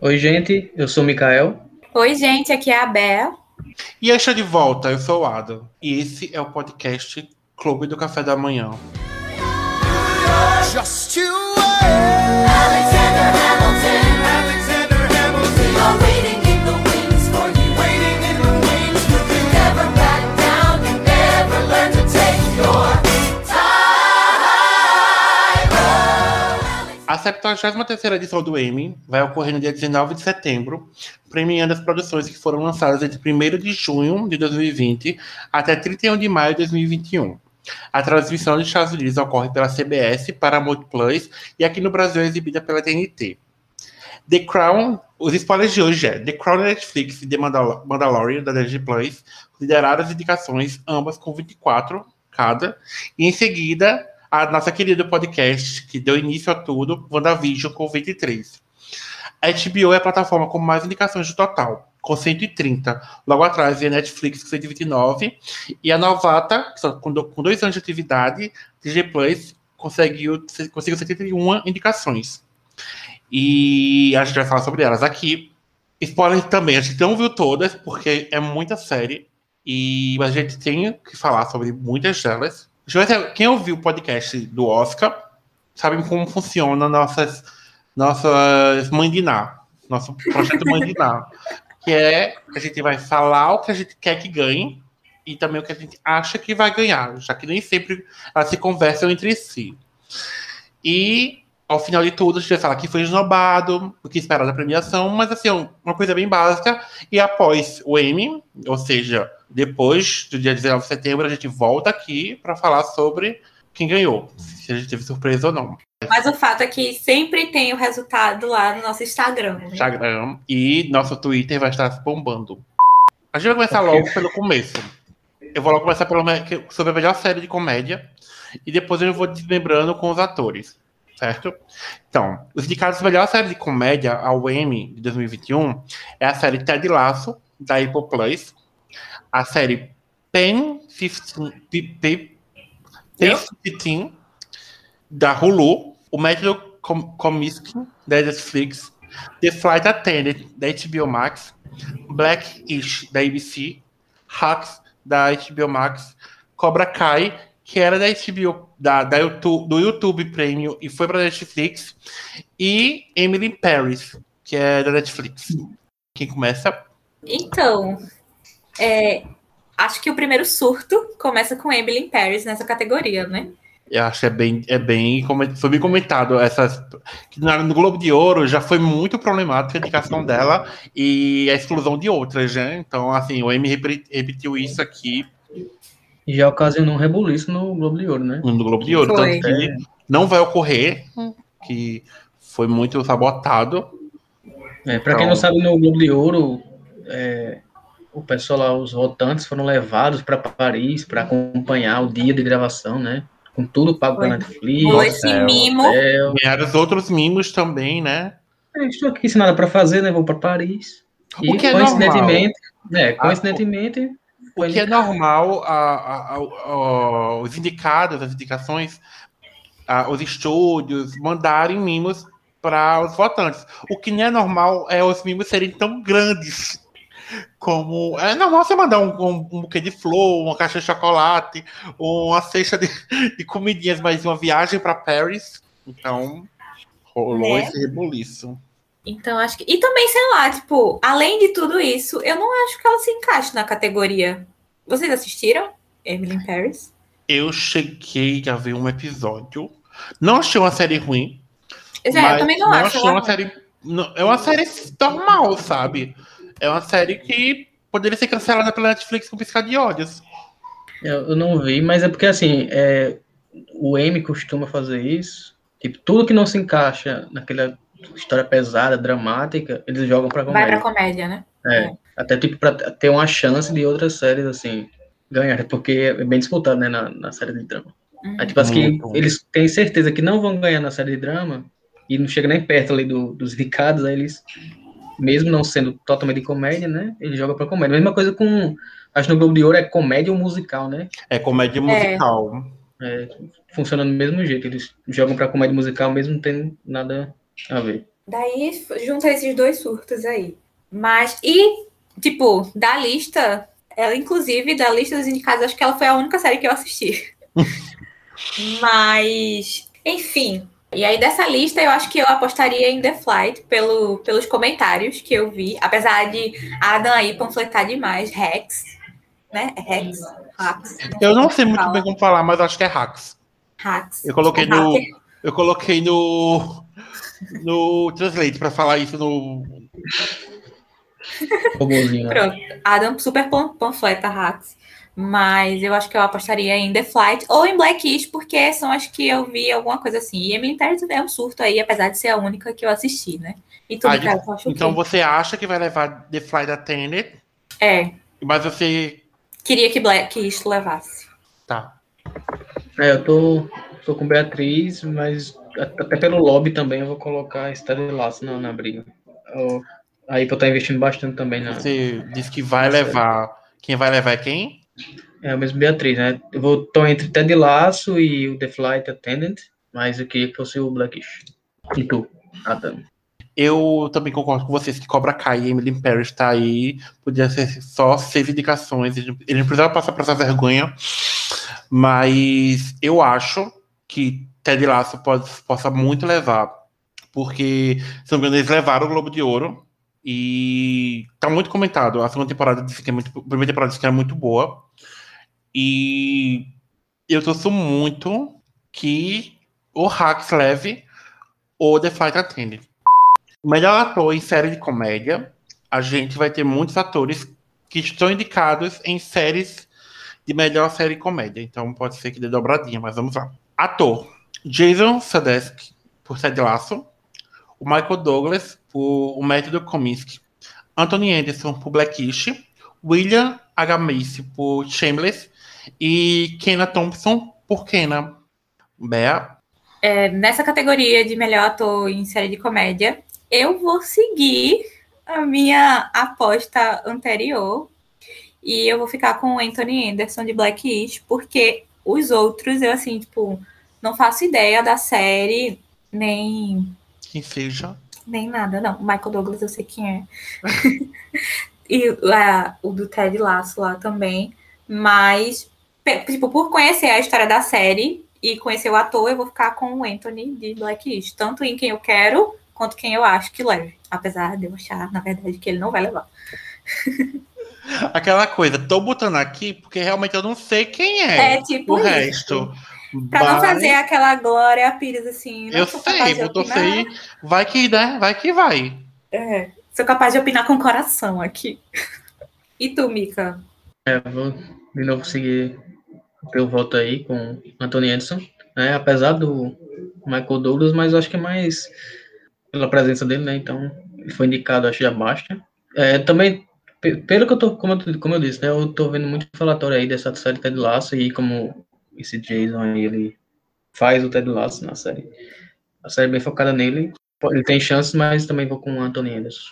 Oi, gente, eu sou o Mikael. Oi, gente, aqui é a Bea. E estou de volta, eu sou o Adam. E esse é o podcast Clube do Café da Manhã. Just you A 73ª edição do Emmy vai ocorrer no dia 19 de setembro, premiando as produções que foram lançadas entre 1 de junho de 2020 até 31 de maio de 2021. A transmissão dos Estados Unidos ocorre pela CBS, Paramount Plus e aqui no Brasil é exibida pela TNT. The Crown, os spoilers de hoje é The Crown Netflix e The Mandal Mandalorian da Disney Plus lideraram as indicações, ambas com 24 cada, e em seguida a nossa querida podcast, que deu início a tudo, WandaVision, com 23. A HBO é a plataforma com mais indicações do total, com 130. Logo atrás a Netflix com 129. E a Novata, com dois anos de atividade, DJ Plus, conseguiu, conseguiu 71 indicações. E a gente vai falar sobre elas aqui. Spoiler também, a gente não viu todas, porque é muita série. E a gente tem que falar sobre muitas delas. Quem ouviu o podcast do Oscar sabe como funciona nossas, nossas Mandiná, nosso projeto Mandiná, que é a gente vai falar o que a gente quer que ganhe e também o que a gente acha que vai ganhar, já que nem sempre elas se conversam entre si. E ao final de tudo, a gente vai falar que foi esnobado, o que esperar da premiação, mas assim, uma coisa bem básica. E após o Emmy, ou seja, depois do dia 19 de setembro, a gente volta aqui para falar sobre quem ganhou, se a gente teve surpresa ou não. Mas o fato é que sempre tem o resultado lá no nosso Instagram. Né? Instagram e nosso Twitter vai estar se bombando. A gente vai começar logo pelo começo. Eu vou logo começar pelo, sobre a melhor série de comédia e depois eu vou desmembrando com os atores, certo? Então, os indicados melhor série de comédia ao Emmy de 2021 é a série Ted Lasso, da Apple Plus, a série Pen 15, da Hulu, o Método Comiskey da Netflix, The Flight Attendant da HBO Max, Blackish da ABC, Hacks da HBO Max, Cobra Kai, que era da HBO, da, da YouTube, do YouTube Premium e foi para Netflix, e Emily Paris, que é da Netflix. Quem começa? Então, é, acho que o primeiro surto começa com Emily Paris nessa categoria, né? Eu acho que é bem, é bem, foi bem comentado essas no Globo de Ouro já foi muito problemática a indicação dela e a exclusão de outras, né? Então, assim, o Emmy repetiu isso aqui. E já ocasionou um rebuliço no Globo de Ouro, né? No Globo de Ouro, foi. tanto que não vai ocorrer, que foi muito sabotado. É, para então... quem não sabe, no Globo de Ouro, é, o pessoal lá, os votantes foram levados para Paris para acompanhar o dia de gravação, né? Com tudo pago pela Netflix. Foi esse hotel, mimo. Ganharam os outros mimos também, né? É, estou aqui sem nada para fazer, né? Vou para Paris. E que é coincidentemente, é, O que é normal, a, a, a, os indicados, as indicações, os estúdios mandarem mimos para os votantes. O que não é normal é os mimos serem tão grandes como. É normal você mandar um, um, um buquê de flor, uma caixa de chocolate, uma cesta de, de comidinhas, mas uma viagem para Paris. Então, rolou é. esse rebuliço. Então, acho que. E também, sei lá, tipo, além de tudo isso, eu não acho que ela se encaixe na categoria. Vocês assistiram Emily in Paris? Eu cheguei a ver um episódio. Não achei uma série ruim. Já, eu também não, não acho. Achei uma série. Não, é uma série normal, sabe? é uma série que poderia ser cancelada pela Netflix com piscar de ódios. Eu, eu não vi, mas é porque assim, é, o M costuma fazer isso. Tipo, tudo que não se encaixa naquela história pesada, dramática, eles jogam pra comédia. Vai pra comédia, né? É. é. Até tipo pra ter uma chance de outras séries, assim, ganhar, porque é bem disputado, né, na, na série de drama. Uhum. Aí, tipo, assim, que eles têm certeza que não vão ganhar na série de drama e não chega nem perto ali do, dos indicados, aí eles mesmo não sendo totalmente de comédia, né? Ele joga para comédia. Mesma coisa com. Acho que no Globo de Ouro é comédia ou musical, né? É comédia musical. É, funciona do mesmo jeito. Eles jogam para comédia musical mesmo não tendo nada Daí junta esses dois surtos aí. Mas, e, tipo, da lista, ela, inclusive, da lista dos indicados, acho que ela foi a única série que eu assisti. Mas, enfim. E aí, dessa lista, eu acho que eu apostaria em The Flight pelo, pelos comentários que eu vi. Apesar de Adam aí panfletar demais, Rex. Né? É Rex. Hax. Eu não sei muito fala. bem como falar, mas acho que é Hax. Hax. Eu coloquei no. Eu coloquei no. No Translate para falar isso no. Pronto. Adam super panfleta Hax. Mas eu acho que eu apostaria em The Flight ou em Blackish, porque são as que eu vi alguma coisa assim. E Emily Paris é um surto aí, apesar de ser a única que eu assisti, né? E tu, ah, cara, então você acha que vai levar The Flight Attended? É. Mas você. Queria que Blackish levasse. Tá. É, eu tô, tô com Beatriz, mas até pelo lobby também eu vou colocar a Estela na, na briga. Eu, aí pra estar investindo bastante também na. Você disse que vai levar. Quem vai levar é quem? É o mesmo Beatriz, né? Eu vou tô entre Ted Laço e o The Flight Attendant, mas eu queria que fosse o Blackish. E tu, Adam? Eu também concordo com vocês que Cobra Kai e Emily Paris tá aí. Podia ser só seis indicações. Ele não precisava passar por essa vergonha. Mas eu acho que Ted Lasso pode, possa muito levar. Porque, se não me engano, eles levaram o Globo de Ouro. E tá muito comentado. A segunda temporada disse que é muito. A primeira temporada disse que era muito boa. E eu torço muito que o Hax leve o The Flight Attendant. Melhor ator em série de comédia, a gente vai ter muitos atores que estão indicados em séries de melhor série comédia. Então pode ser que dê dobradinha, mas vamos lá. Ator: Jason Sudeikis por Ted Lasso, o Michael Douglas por O Método Kominsky, Anthony Anderson por Blackish, William H. Macy por Shameless e Kenna Thompson por Kenna. Bea? É, nessa categoria de melhor ator em série de comédia, eu vou seguir a minha aposta anterior e eu vou ficar com o Anthony Anderson de Blackish, porque os outros eu assim, tipo, não faço ideia da série, nem quem seja. Nem nada, não. Michael Douglas eu sei quem é. e uh, o do Ted Lasso lá também. Mas, tipo, por conhecer a história da série e conhecer o ator, eu vou ficar com o Anthony de Blacklist. Tanto em quem eu quero, quanto quem eu acho que leve. Apesar de eu achar, na verdade, que ele não vai levar. Aquela coisa, tô botando aqui porque realmente eu não sei quem é. É tipo o isso. resto. Pra vai... não fazer aquela Glória Pires assim. eu sei, vou torcer. Vai que, né? Vai que vai. É, sou capaz de opinar com o coração aqui. E tu, Mika? É, vou de novo seguir o teu voto aí com Anthony Edson. Né? Apesar do Michael Douglas, mas acho que é mais pela presença dele, né? Então, ele foi indicado, acho que já basta. É, também, pelo que eu tô, como eu, como eu disse, né? Eu tô vendo muito falatório aí dessa série Ted Lasso e como esse Jason aí, ele faz o Ted Lasso na série. A série é bem focada nele. Ele tem chances, mas também vou com o Anthony Anderson.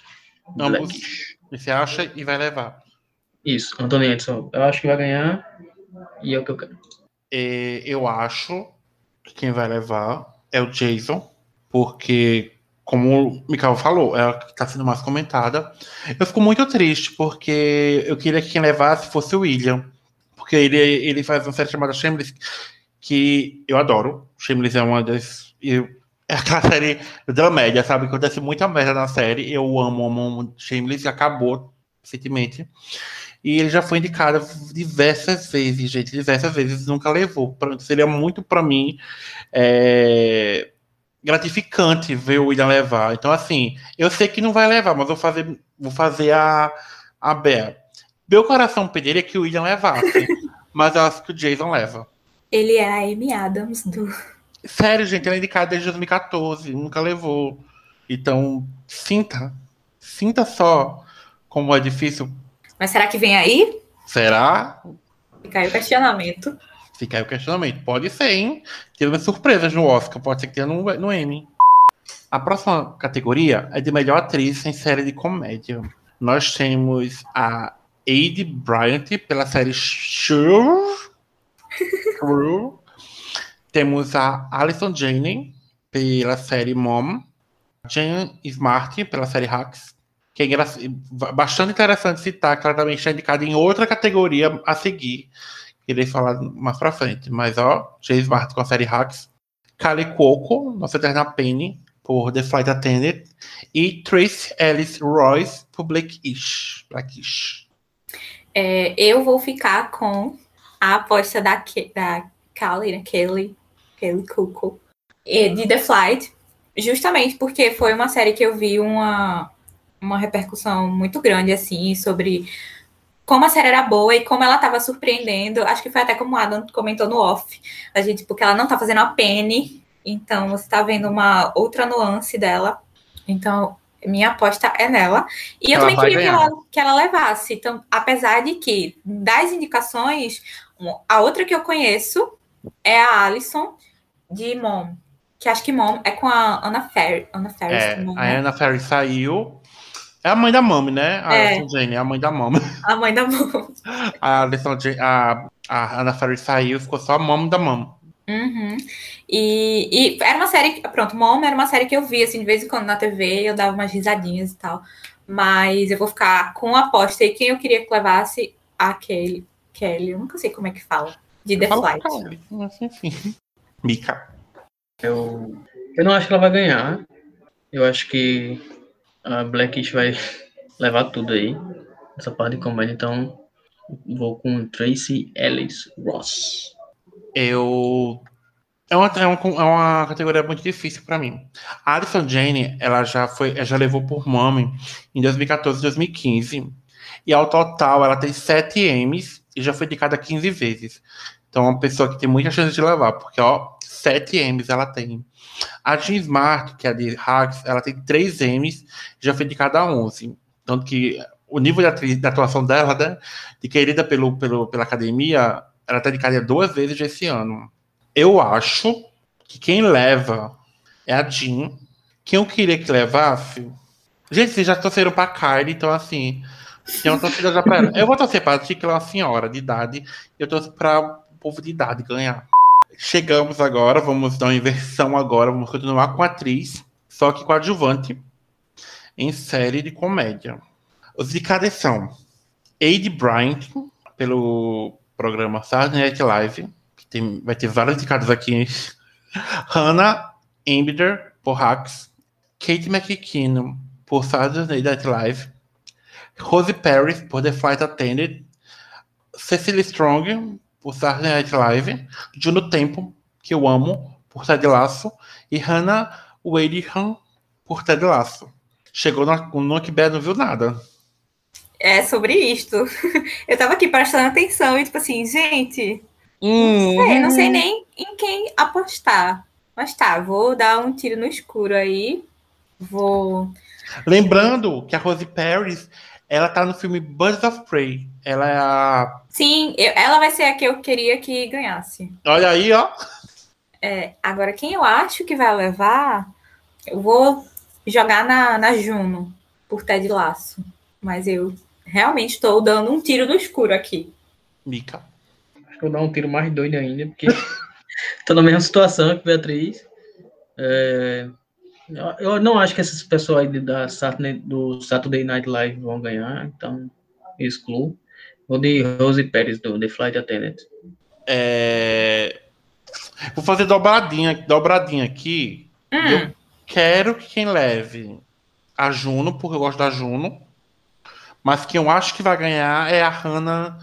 Ambos. Você acha e vai levar. Isso, Anthony Anderson. Eu acho que vai ganhar e é o que eu quero. É, eu acho que quem vai levar é o Jason, porque, como o Mikael falou, é a que está sendo mais comentada. Eu fico muito triste, porque eu queria que quem levasse fosse o William porque ele, ele faz uma série chamada Shameless, que eu adoro. Shameless é uma das. Eu, é aquela série da média, sabe? Acontece muita merda na série. Eu amo, amo, amo Shameless acabou recentemente. E ele já foi indicado diversas vezes, gente, diversas vezes, nunca levou. Seria muito para mim é, gratificante ver o William levar. Então, assim, eu sei que não vai levar, mas vou fazer, vou fazer a, a Bea. Meu coração pediria que o William levasse, mas eu acho que o Jason leva. Ele é a Amy Adams do. Sério, gente, ele é indicado desde 2014, nunca levou. Então, sinta. Sinta só como é difícil. Mas será que vem aí? Será? Fica aí o questionamento. Fica aí o questionamento. Pode ser, hein? Teve surpresas no Oscar, pode ser que tenha no, no Emmy. A próxima categoria é de melhor atriz em série de comédia. Nós temos a Aide Bryant pela série Sure. Temos a Alison Janney pela série Mom. Jane Smart, pela série Hacks, que é bastante interessante citar, que ela também está indicada em outra categoria a seguir. Irei falar mais pra frente. Mas, ó, Jane Smart com a série Hacks. Kali Cuoco, nossa eterna Penny, por The Flight Attendant. E Trace Ellis Royce, por Blackish. Blackish. É, eu vou ficar com a aposta da, da Kali, né? Kelly, Kelly Cuoco, de The Flight, justamente porque foi uma série que eu vi uma, uma repercussão muito grande, assim, sobre como a série era boa e como ela estava surpreendendo. Acho que foi até como o Adam comentou no off. A gente, porque ela não tá fazendo a Penny, então você tá vendo uma outra nuance dela. Então, minha aposta é nela. E eu também queria que ela, que ela, levasse. Então, apesar de que, das indicações, a outra que eu conheço é a Alison de Mom. Que acho que Mom é com a Anna Ferris. Anna Ferris é, também, né? A Anna Ferris saiu. É a mãe da Mami, né? A é. Jane, é a mãe da Mami. A mãe da Mami. A, a, a Anna Ferris saiu, ficou só a Mami da Mami. Uhum. E, e, era uma série, pronto, Mom era uma série que eu via, assim, de vez em quando na TV, eu dava umas risadinhas e tal. Mas eu vou ficar com a aposta e quem eu queria que levasse a Kelly, Kelly, eu nunca sei como é que fala, de The Flight. Mas, enfim. Mika. Eu, eu não acho que ela vai ganhar. Eu acho que a Blackish vai levar tudo aí. Essa parte de comédia, então vou com Tracy Ellis Ross. Eu. É uma, é, uma, é uma categoria muito difícil para mim. A Alison Jane, ela já foi, ela já levou por Mommy em 2014 e 2015. E ao total, ela tem 7 M's e já foi indicada 15 vezes. Então, é uma pessoa que tem muita chance de levar, porque, ó, 7 M's ela tem. A Jean Smart, que é de Hacks, ela tem 3 M's, já foi indicada a 11. Tanto que o nível de, de atuação dela, né, de querida pelo, pelo, pela academia, ela está indicada duas vezes esse ano. Eu acho que quem leva é a Jean. Quem eu queria que levasse. Gente, vocês já torceram pra Kylie, então assim. Tem uma torcida já pra ela. Eu vou torcer pra ela é uma senhora de idade. Eu torço pra povo de idade ganhar. Chegamos agora, vamos dar uma inversão agora, vamos continuar com a atriz, só que coadjuvante, em série de comédia. Os indicados são Aide Bryant, pelo programa Saturday Night Live, tem, vai ter vários indicados aqui. Hannah Embeder, por Hacks. Kate McKinnon, por Saturday Night Live. Rose Paris, por The Flight Attendant. Cecily Strong, por Saturday Night Live, Juno Tempo, que eu amo, por Ted Lasso, e Hannah Wadehan, por Ted Lasso. Chegou no, no que não viu nada. É sobre isto. Eu tava aqui prestando atenção e, tipo assim, gente, hum. não, sei, não sei nem em quem apostar. Mas tá, vou dar um tiro no escuro aí. Vou. Lembrando que a Rose Paris ela tá no filme Birds of Prey. Ela é a. Sim, eu, ela vai ser a que eu queria que ganhasse. Olha aí, ó. É, agora, quem eu acho que vai levar, eu vou jogar na, na Juno, por Ted Laço. Mas eu realmente estou dando um tiro no escuro aqui. Mica. Acho que eu vou dar um tiro mais doido ainda, porque tô na mesma situação que Beatriz. É, eu não acho que esses pessoal aí da Saturday, do Saturday Night Live vão ganhar, então excluo. Vou de Rose Pérez, do The Flight Attendant. É... Vou fazer dobradinha, dobradinha aqui. Hum. Eu quero que quem leve a Juno, porque eu gosto da Juno. Mas quem eu acho que vai ganhar é a Hannah.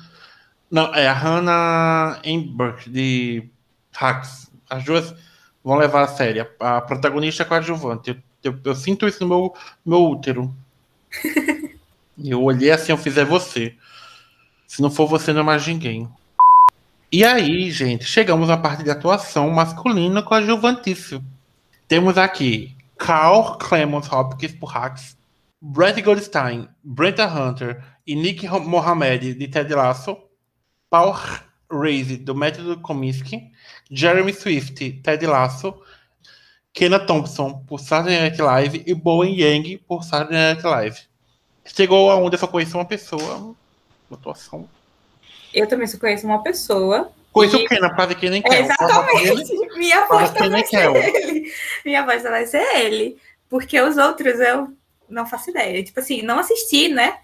Não, é a Hannah Emberg, de Hacks. As duas vão levar a sério. A protagonista é coadjuvante. Eu, eu, eu sinto isso no meu, meu útero. eu olhei assim, eu fiz é você. Se não for você, não é mais ninguém. E aí, gente, chegamos à parte de atuação masculina coadjuvantíssimo. Temos aqui Carl Clemons Hopkins por Hacks, Brett Goldstein, Brenta Hunter e Nick Mohamed de Ted Lasso, Paul Raze do Método Kominsky, Jeremy Swift, Ted Lasso, Kenna Thompson por Saturday Night Live e Bowen Yang por Saturday Night Live. Chegou aonde eu só conheço uma pessoa, atuação. Eu também só conheço uma pessoa. Conheço e... o Kenna, quase que nem quer. Exatamente. Minha aposta vai ser ele. Minha aposta vai ser ele. porque os outros eu não faço ideia. Tipo assim, não assisti, né?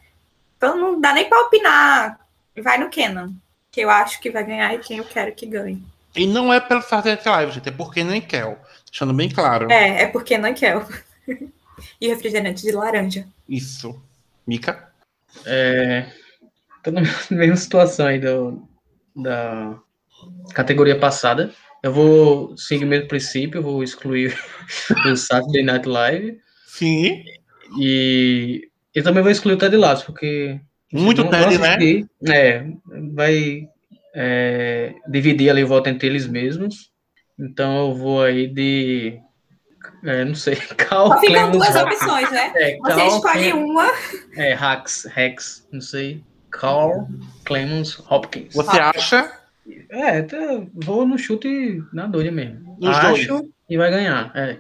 Então não dá nem pra opinar. Vai no Kenan, que eu acho que vai ganhar e quem eu quero que ganhe. E não é pelo Saturday Live, gente, é porque nem quer. Deixando bem claro. É, é porque não quer. e refrigerante de laranja. Isso. Mica? É, tô na mesma situação aí do, da categoria passada. Eu vou seguir o mesmo princípio, eu vou excluir o Saturday Night Live. Sim. E eu também vou excluir o Ted Lasso, porque. Muito Ted, né? É, vai é, dividir ali o voto entre eles mesmos. Então eu vou aí de. É, não sei. Cal, Só ficam duas opções, né? É, Você Cal, escolhe uma. É, Hax, Rex, não sei. Carl Clemens Hopkins. Você acha? É, tá, vou no chute na doida mesmo. Nos Acho dois. e vai ganhar. É.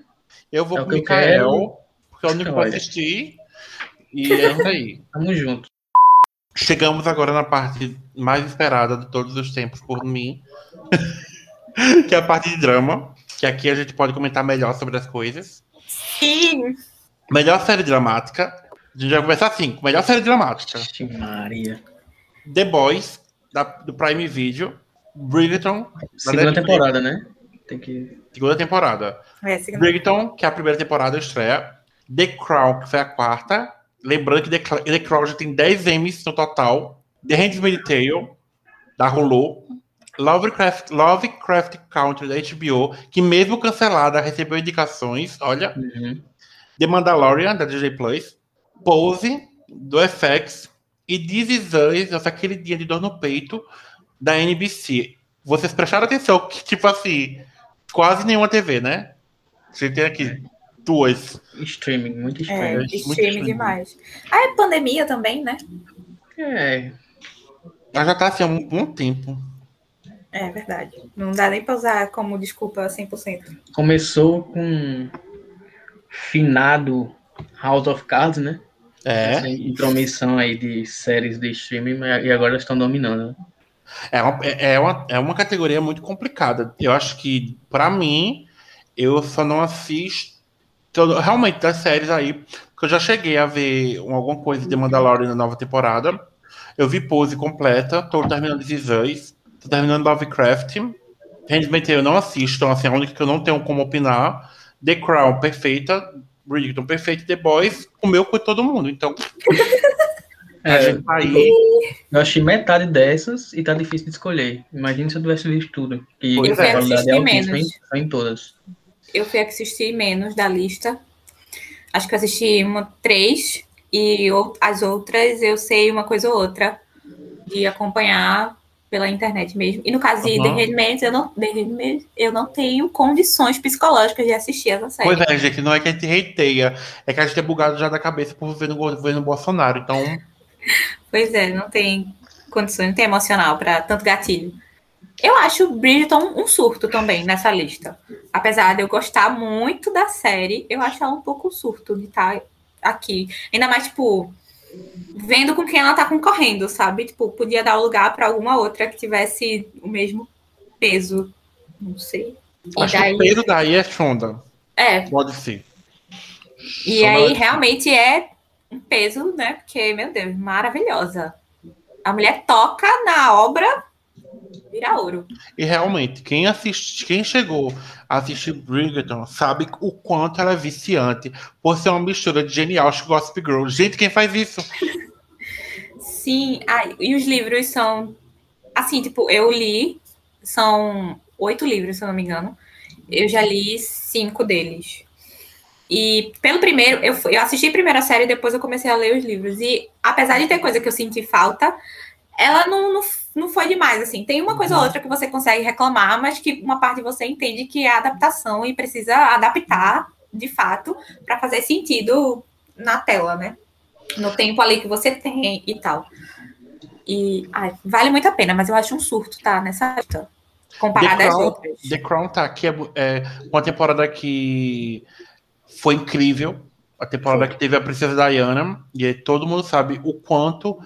Eu vou é com o Mikael, porque é o único que eu assisti. E é isso aí. Tamo junto. Chegamos agora na parte mais esperada de todos os tempos por mim, que é a parte de drama, que aqui a gente pode comentar melhor sobre as coisas. Sim. Melhor série dramática. A gente vai começar assim, com melhor série dramática. Maria. The Boys, da, do Prime Video. Bridgerton. Segunda temporada, né? Tem que... Segunda temporada. É, segunda. Bridgerton, que é a primeira temporada estreia. The Crown, que foi a quarta. Lembrando que The, The Crown já tem 10 M's no total. The Handmaid's Tale, da Hulu. Lovecraft, Lovecraft Country, da HBO, que mesmo cancelada, recebeu indicações, olha. Uhum. The Mandalorian, da DJ Plus. Pose, do FX. E This Is Us, aquele dia de dor no peito, da NBC. Vocês prestaram atenção que, tipo assim, quase nenhuma TV, né? Você tem aqui duas. Streaming, muito streaming. É, muito streaming demais. Ah, é pandemia também, né? É. Ela já tá assim há um bom tempo. É verdade. Não dá nem pra usar como desculpa 100%. Começou com finado House of Cards, né? É. Essa intromissão aí de séries de streaming e agora estão dominando. Né? É uma, é, é, uma, é uma categoria muito complicada. Eu acho que, para mim, eu só não assisto. Realmente, das séries aí, porque eu já cheguei a ver alguma coisa de Mandalorian na nova temporada. Eu vi Pose completa, tô terminando This tô terminando Lovecraft. Handmaid's Tale eu não assisto, então assim, a única que eu não tenho como opinar. The Crown, perfeita. Bridgerton, perfeito. The Boys, comeu com todo mundo, então... É, tá aí. Eu achei metade dessas e tá difícil de escolher. Imagina se eu tivesse visto tudo. E eu é menos. Em, em todas. Eu fui assistir menos da lista. Acho que eu assisti uma, três. E as outras eu sei uma coisa ou outra. De acompanhar pela internet mesmo. E no caso de uhum. The Handmaid's, eu não, The Handmaid's, eu não tenho condições psicológicas de assistir essa série. Pois é, gente, não é que a gente reiteia, é que a gente é bugado já da cabeça por ver no governo Bolsonaro. Então, Pois é, não tem condições, não tem emocional para tanto gatilho. Eu acho Bridgerton um surto também nessa lista. Apesar de eu gostar muito da série, eu acho ela um pouco surto de estar tá aqui. Ainda mais, tipo, vendo com quem ela tá concorrendo, sabe? Tipo, podia dar o lugar para alguma outra que tivesse o mesmo peso. Não sei. E acho daí... o peso daí é Shonda. É. Pode ser. E aí, realmente é um peso, né? Porque, meu Deus, maravilhosa. A mulher toca na obra, vira ouro. E realmente, quem assiste, quem chegou a assistir Bridgerton sabe o quanto ela é viciante por ser uma mistura de genial com Gossip Girl. Gente, quem faz isso? Sim, ah, e os livros são assim, tipo, eu li, são oito livros, se eu não me engano. Eu já li cinco deles. E pelo primeiro, eu, eu assisti a primeira série e depois eu comecei a ler os livros. E apesar de ter coisa que eu senti falta, ela não, não, não foi demais, assim. Tem uma coisa ou outra que você consegue reclamar, mas que uma parte de você entende que é adaptação e precisa adaptar, de fato, para fazer sentido na tela, né? No tempo ali que você tem e tal. E ai, vale muito a pena, mas eu acho um surto, tá? Nessa lista. Comparada às outras. The Crown tá aqui, é, é uma temporada que foi incrível. A temporada que teve a Princesa Diana, e todo mundo sabe o quanto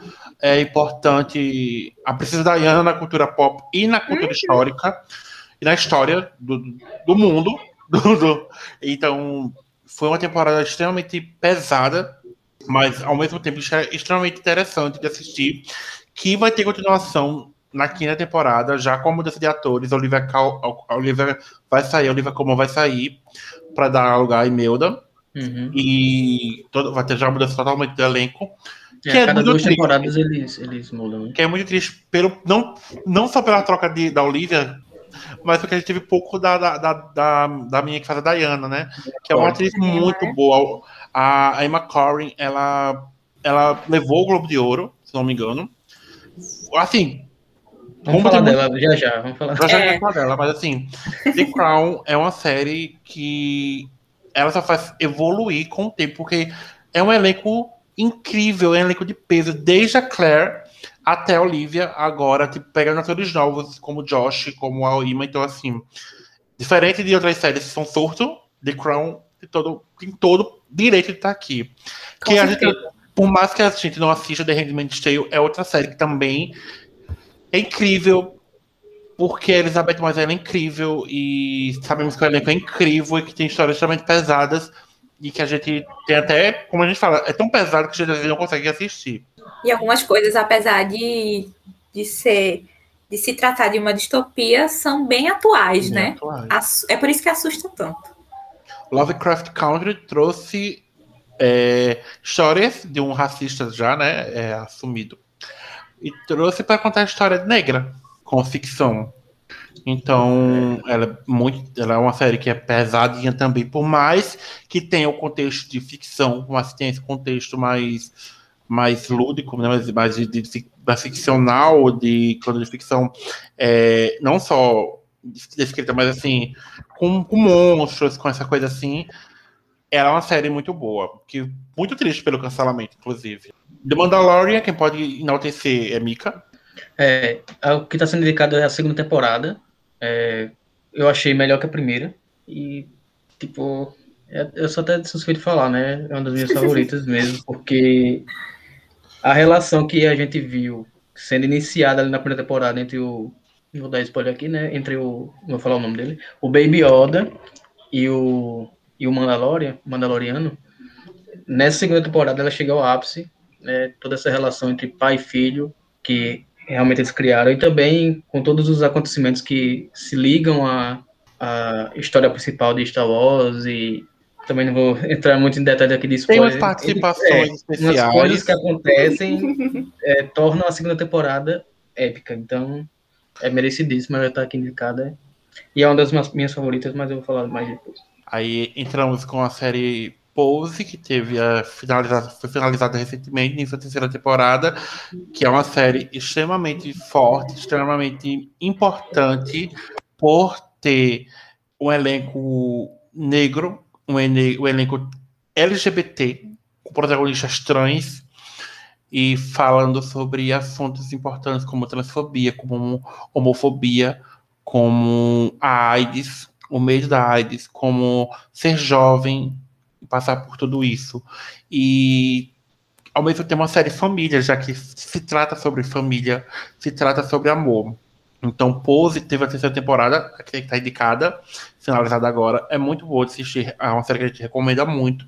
é importante a Princesa Diana na cultura pop e na cultura uhum. histórica, e na história do, do mundo. Do, do, então, foi uma temporada extremamente pesada, mas ao mesmo tempo extremamente interessante de assistir, que vai ter continuação na quinta temporada, já com a mudança de atores, Olivia, Cal, Olivia vai sair, Olivia Colman vai sair para dar lugar a Imelda. Uhum. E todo, vai ter já uma mudança totalmente do elenco. É, que é, cada duas triste, temporadas eles, eles mudam. Que é muito triste, pelo, não, não só pela troca de, da Olivia, mas porque a gente teve pouco da, da, da, da, minha que faz a Diana, né? Que é uma atriz muito boa. A, a Emma Corrin, ela, ela levou o Globo de Ouro, se não me engano. Assim, Vamos falar dela muito... já já. Vamos falar. Já já é. falar dela, mas assim, The Crown é uma série que ela só faz evoluir com o tempo, porque é um elenco incrível, é um elenco de peso, desde a Claire até a Olivia, agora, tipo, pegando atores novos, como Josh, como a Ima, então assim, diferente de outras séries que são surto, The Crown tem todo, tem todo direito de estar aqui. que a gente, por mais que a gente não assista The Handmaid's Tale, é outra série que também é incrível, porque Elizabeth Moss é incrível e sabemos que o elenco é incrível e que tem histórias extremamente pesadas e que a gente tem até, como a gente fala, é tão pesado que a gente não consegue assistir. E algumas coisas, apesar de, de ser de se tratar de uma distopia, são bem atuais, bem né? Atuais. É por isso que assusta tanto. Lovecraft Country trouxe é, histórias de um racista já, né, é, assumido e trouxe para contar a história negra com ficção. Então, ela é muito, ela é uma série que é pesadinha também, por mais que tenha o contexto de ficção, mas tenha esse contexto mais mais lúdico, né, mais, mais de, de, mais ficcional, de quando de ficção é, não só descrita, mas assim com, com monstros, com essa coisa assim. Ela é uma série muito boa, que muito triste pelo cancelamento, inclusive. The Mandalorian, quem pode enaltecer é Mika. É, o que está sendo indicado é a segunda temporada. É, eu achei melhor que a primeira. E, tipo, é, eu sou até suspeito de falar, né? É uma das minhas favoritas mesmo, porque a relação que a gente viu sendo iniciada ali na primeira temporada entre o. Vou dar spoiler aqui, né? Entre o. Vou falar o nome dele. O Baby Yoda e o. E o Mandalorian, Mandaloriano. Nessa segunda temporada ela chega ao ápice né, toda essa relação entre pai e filho que realmente eles criaram e também com todos os acontecimentos que se ligam à, à história principal de Star Wars e também não vou entrar muito em detalhes aqui disso. Tem umas participações é, especiais. Umas coisas que acontecem é, tornam a segunda temporada épica. Então, é merecidíssima ela estar aqui indicada. E é uma das minhas favoritas, mas eu vou falar mais depois. Aí entramos com a série Pose, que teve a finalizada, foi finalizada recentemente em sua terceira temporada, que é uma série extremamente forte, extremamente importante por ter um elenco negro, um, um elenco LGBT, com protagonistas trans, e falando sobre assuntos importantes como transfobia, como homofobia, como a AIDS, o medo da AIDS, como ser jovem, passar por tudo isso. E ao mesmo tempo uma série família, já que se trata sobre família, se trata sobre amor. Então, Pose teve a terceira temporada, que está indicada, finalizada agora. É muito boa de assistir, é uma série que a gente recomenda muito.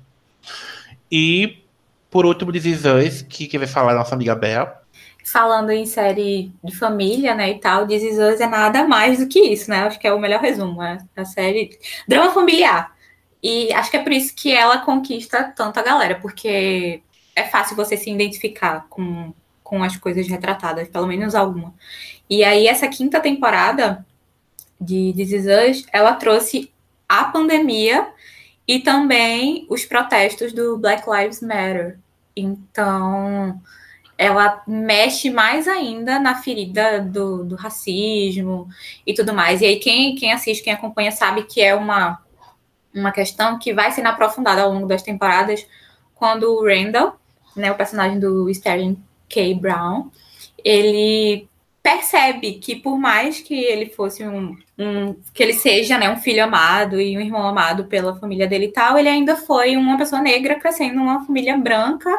E, por último, This que quem vai falar é a nossa amiga Bea. Falando em série de família, né, e tal, This é nada mais do que isso, né? Acho que é o melhor resumo, né? A série drama familiar. E acho que é por isso que ela conquista tanto a galera, porque é fácil você se identificar com, com as coisas retratadas, pelo menos alguma. E aí, essa quinta temporada de This Is Us, ela trouxe a pandemia e também os protestos do Black Lives Matter. Então, ela mexe mais ainda na ferida do, do racismo e tudo mais. E aí, quem, quem assiste, quem acompanha, sabe que é uma uma questão que vai sendo aprofundada ao longo das temporadas, quando o Randall, né, o personagem do Sterling K. Brown, ele percebe que por mais que ele fosse um, um, que ele seja né, um filho amado e um irmão amado pela família dele e tal, ele ainda foi uma pessoa negra crescendo numa família branca,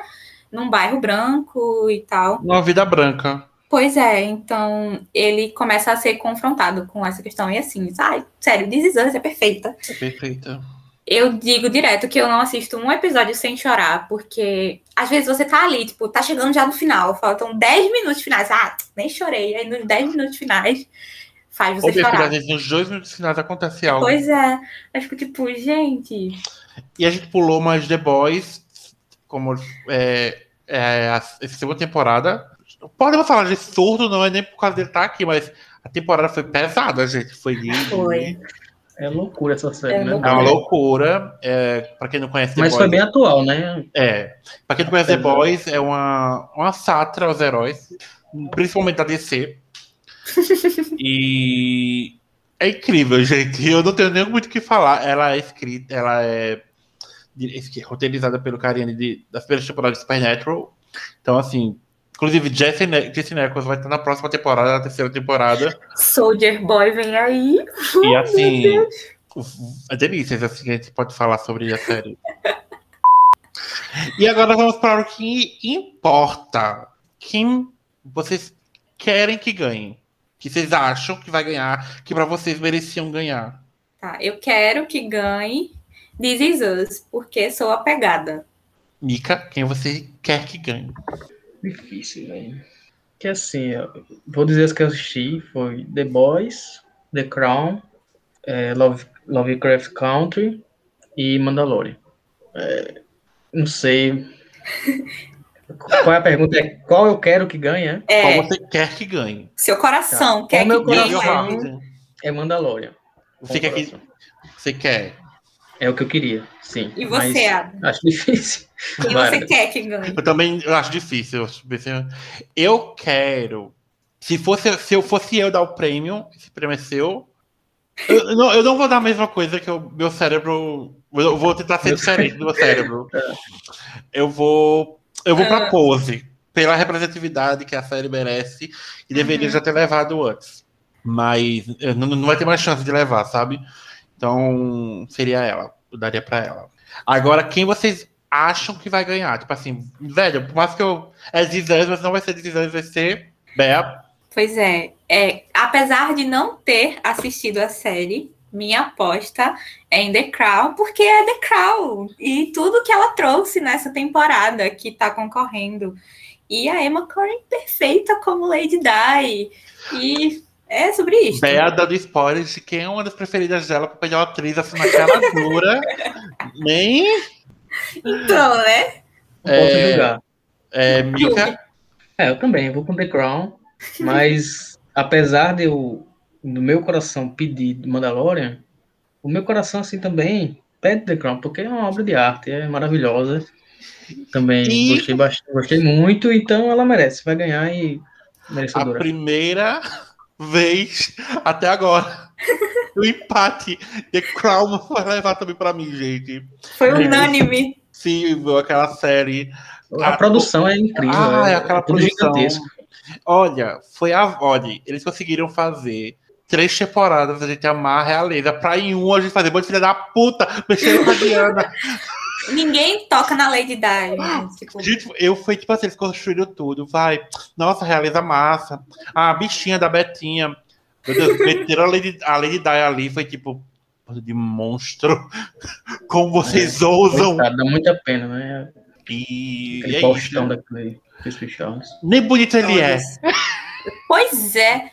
num bairro branco e tal. Uma vida branca. Pois é, então ele começa a ser confrontado com essa questão. E assim, ai, sério, This é perfeita. É perfeita. eu digo direto que eu não assisto um episódio sem chorar, porque às vezes você tá ali, tipo, tá chegando já no final, faltam 10 minutos finais. Ah, nem chorei. Aí nos 10 minutos finais faz você Ou chorar. Às vezes nos dois minutos finais acontece algo. Pois é. Eu fico tipo, gente. E a gente pulou mais The Boys, como é, é a segunda temporada. Podemos falar de surdo, não é nem por causa dele estar tá aqui, mas a temporada foi pesada, gente. Foi de. Foi. É loucura essa série, é né? Loucura. É uma loucura. É, pra quem não conhece The Mas Boys, foi bem atual, né? É. Pra quem não conhece é The Boys, é uma, uma sátira aos heróis, principalmente da DC. e é incrível, gente. Eu não tenho nem muito o que falar. Ela é escrita, ela é roteirizada pelo carinha de, das primeiras temporadas de Supernatural. Então, assim, Inclusive, Jesse, ne Jesse vai estar na próxima temporada, na terceira temporada. Soldier Boy vem aí. E assim, é delícia, assim, a gente pode falar sobre a série. e agora vamos para o que importa. Quem vocês querem que ganhe? Que vocês acham que vai ganhar, que para vocês mereciam ganhar? Tá, eu quero que ganhe This Is Us, porque sou apegada. Mika, quem você quer que ganhe? Difícil, velho. Que assim, vou dizer as que eu assisti, foi The Boys, The Crown, é, Love, Lovecraft Country e Mandalorian. É, não sei. Qual é a pergunta? É qual eu quero que ganhe? É. Qual você quer que ganhe? Seu coração tá. quer que ganhe. É Mandalorian. Você quer que... Você quer? É o que eu queria, sim. E você, Adam? Acho difícil. Quem você quer que ganhe? Eu também acho difícil. Eu quero. Se, fosse, se eu fosse eu dar o prêmio, esse prêmio é seu. Eu, não, eu não vou dar a mesma coisa que o meu cérebro. Eu vou tentar ser diferente do meu cérebro. É. Eu vou. Eu vou pra ah. pose. Pela representatividade que a série merece. E deveria uhum. já ter levado antes. Mas não, não vai ter mais chance de levar, sabe? Então, seria ela. Eu daria pra ela. Agora, quem vocês acham que vai ganhar? Tipo assim, velho, por mais que eu. É Zizans, mas não vai ser Zizans, vai ser Bea. Pois é, é. Apesar de não ter assistido a série, minha aposta é em The Crown, porque é The Crown. E tudo que ela trouxe nessa temporada que tá concorrendo. E a Emma Corrin perfeita como Lady Di. E é sobre isso. Bea dando spoiler de quem é uma das preferidas dela para pegar uma atriz assim na cara dura. Nem. Então, né? Não é, julgar. É, Mika. É, eu também, eu vou com The Crown. Mas, apesar de eu, do meu coração pedir Mandalorian, o meu coração, assim, também pede The Crown, porque é uma obra de arte, é maravilhosa. Também e... gostei bastante, gostei muito, então ela merece, vai ganhar e merecedora. A primeira vez até agora. O empate. The Crown vai levar também para mim, gente. Foi unânime. Sim, aquela série. A, a produção é incrível. Ah, é, é aquela produção. Gigantesco. Olha, foi a. Olha, eles conseguiram fazer três temporadas a gente amar a realeza. Pra em um a gente fazer, bom filha da puta, mexendo com a Diana. Ninguém toca na Lady Di. Né? Tipo... Gente, eu fui tipo assim, eles construíram tudo. Vai, nossa, realiza massa. A bichinha da Betinha. Meu Deus, meteram a Lady, a Lady Di ali, foi tipo, de monstro. Como vocês é, ousam. Coitado, dá muita pena, né? E. Aquele é Faustão daquele Charles. Nem bonito ele é. Pois é.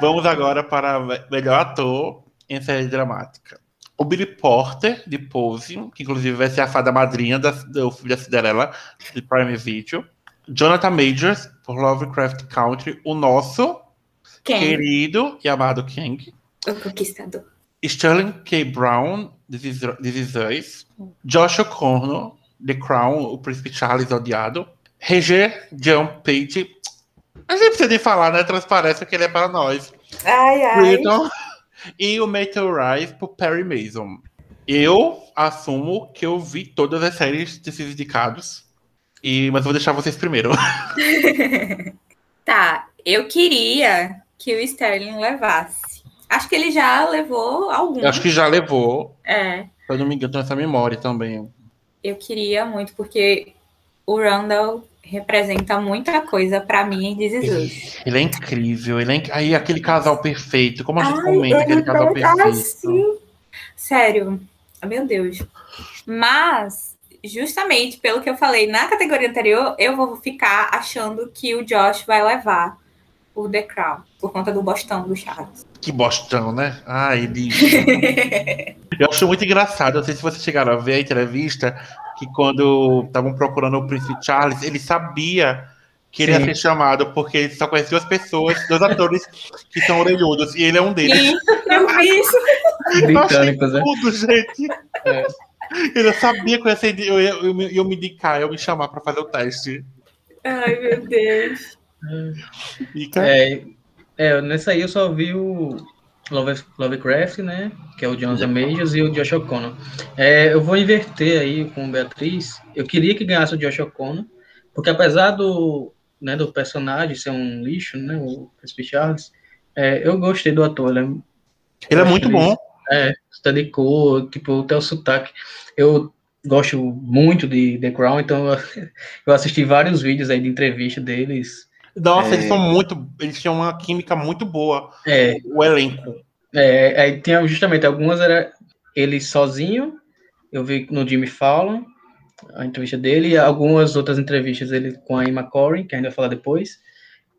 Vamos agora para melhor ator em série dramática o Billy Porter, de Pose, que inclusive vai ser a fada madrinha da, do filme da Cinderela, de Prime Video. Jonathan Majors, por Lovecraft Country, o nosso King. querido e amado King. O Conquistador. Sterling K. Brown, Visões. Josh O'Connor, The Crown, o Príncipe Charles odiado. Roger John Page. A gente precisa de falar, né? Transparece que ele é para nós. Ai, ai. Então, e o Meteorize por Perry Mason. Eu assumo que eu vi todas as séries desses indicados, e, mas vou deixar vocês primeiro. tá, eu queria que o Sterling levasse. Acho que ele já levou algum. Acho que já levou. É. Se eu não me engano, essa memória também. Eu queria muito, porque o Randall representa muita coisa para mim em This Ele é incrível, ele é inc... aí aquele casal perfeito, como a gente Ai, comenta aquele casal perfeito. Assim. Sério, Meu Deus. Mas, justamente pelo que eu falei na categoria anterior, eu vou ficar achando que o Josh vai levar o The Crown, por conta do bostão do Charles. Que bostão, né? Ah, ele. eu acho muito engraçado. Não sei se vocês chegaram a ver a entrevista que quando estavam procurando o Príncipe Charles, ele sabia que ele Sim. ia ser chamado, porque ele só conhece duas pessoas, dois atores que são orelhudos, e ele é um deles. Sim, eu vi isso. Britânicos, né? Tudo, gente. É. Ele sabia que eu ia, eu, eu, eu, eu me indicar, eu me chamar para fazer o teste. Ai, meu Deus. É, é, nessa aí eu só vi o Love, Lovecraft, né? Que é o Jonathan Majors e o Josh O'Connor. É, eu vou inverter aí com Beatriz. Eu queria que ganhasse o Josh O'Connor, porque apesar do, né, do personagem ser um lixo, né? O Príncipe Charles, é, eu gostei do ator. Ele é, ele é muito bom. É, está de cor, tipo, até o sotaque. Eu gosto muito de The Crown, então eu assisti vários vídeos aí de entrevista deles nossa, é... eles são muito. Eles tinham uma química muito boa. É. O elenco. É, aí tinha justamente algumas era ele sozinho. Eu vi no Jimmy Fallon a entrevista dele e algumas outras entrevistas ele com a Emma Corrin, que a gente vai falar depois.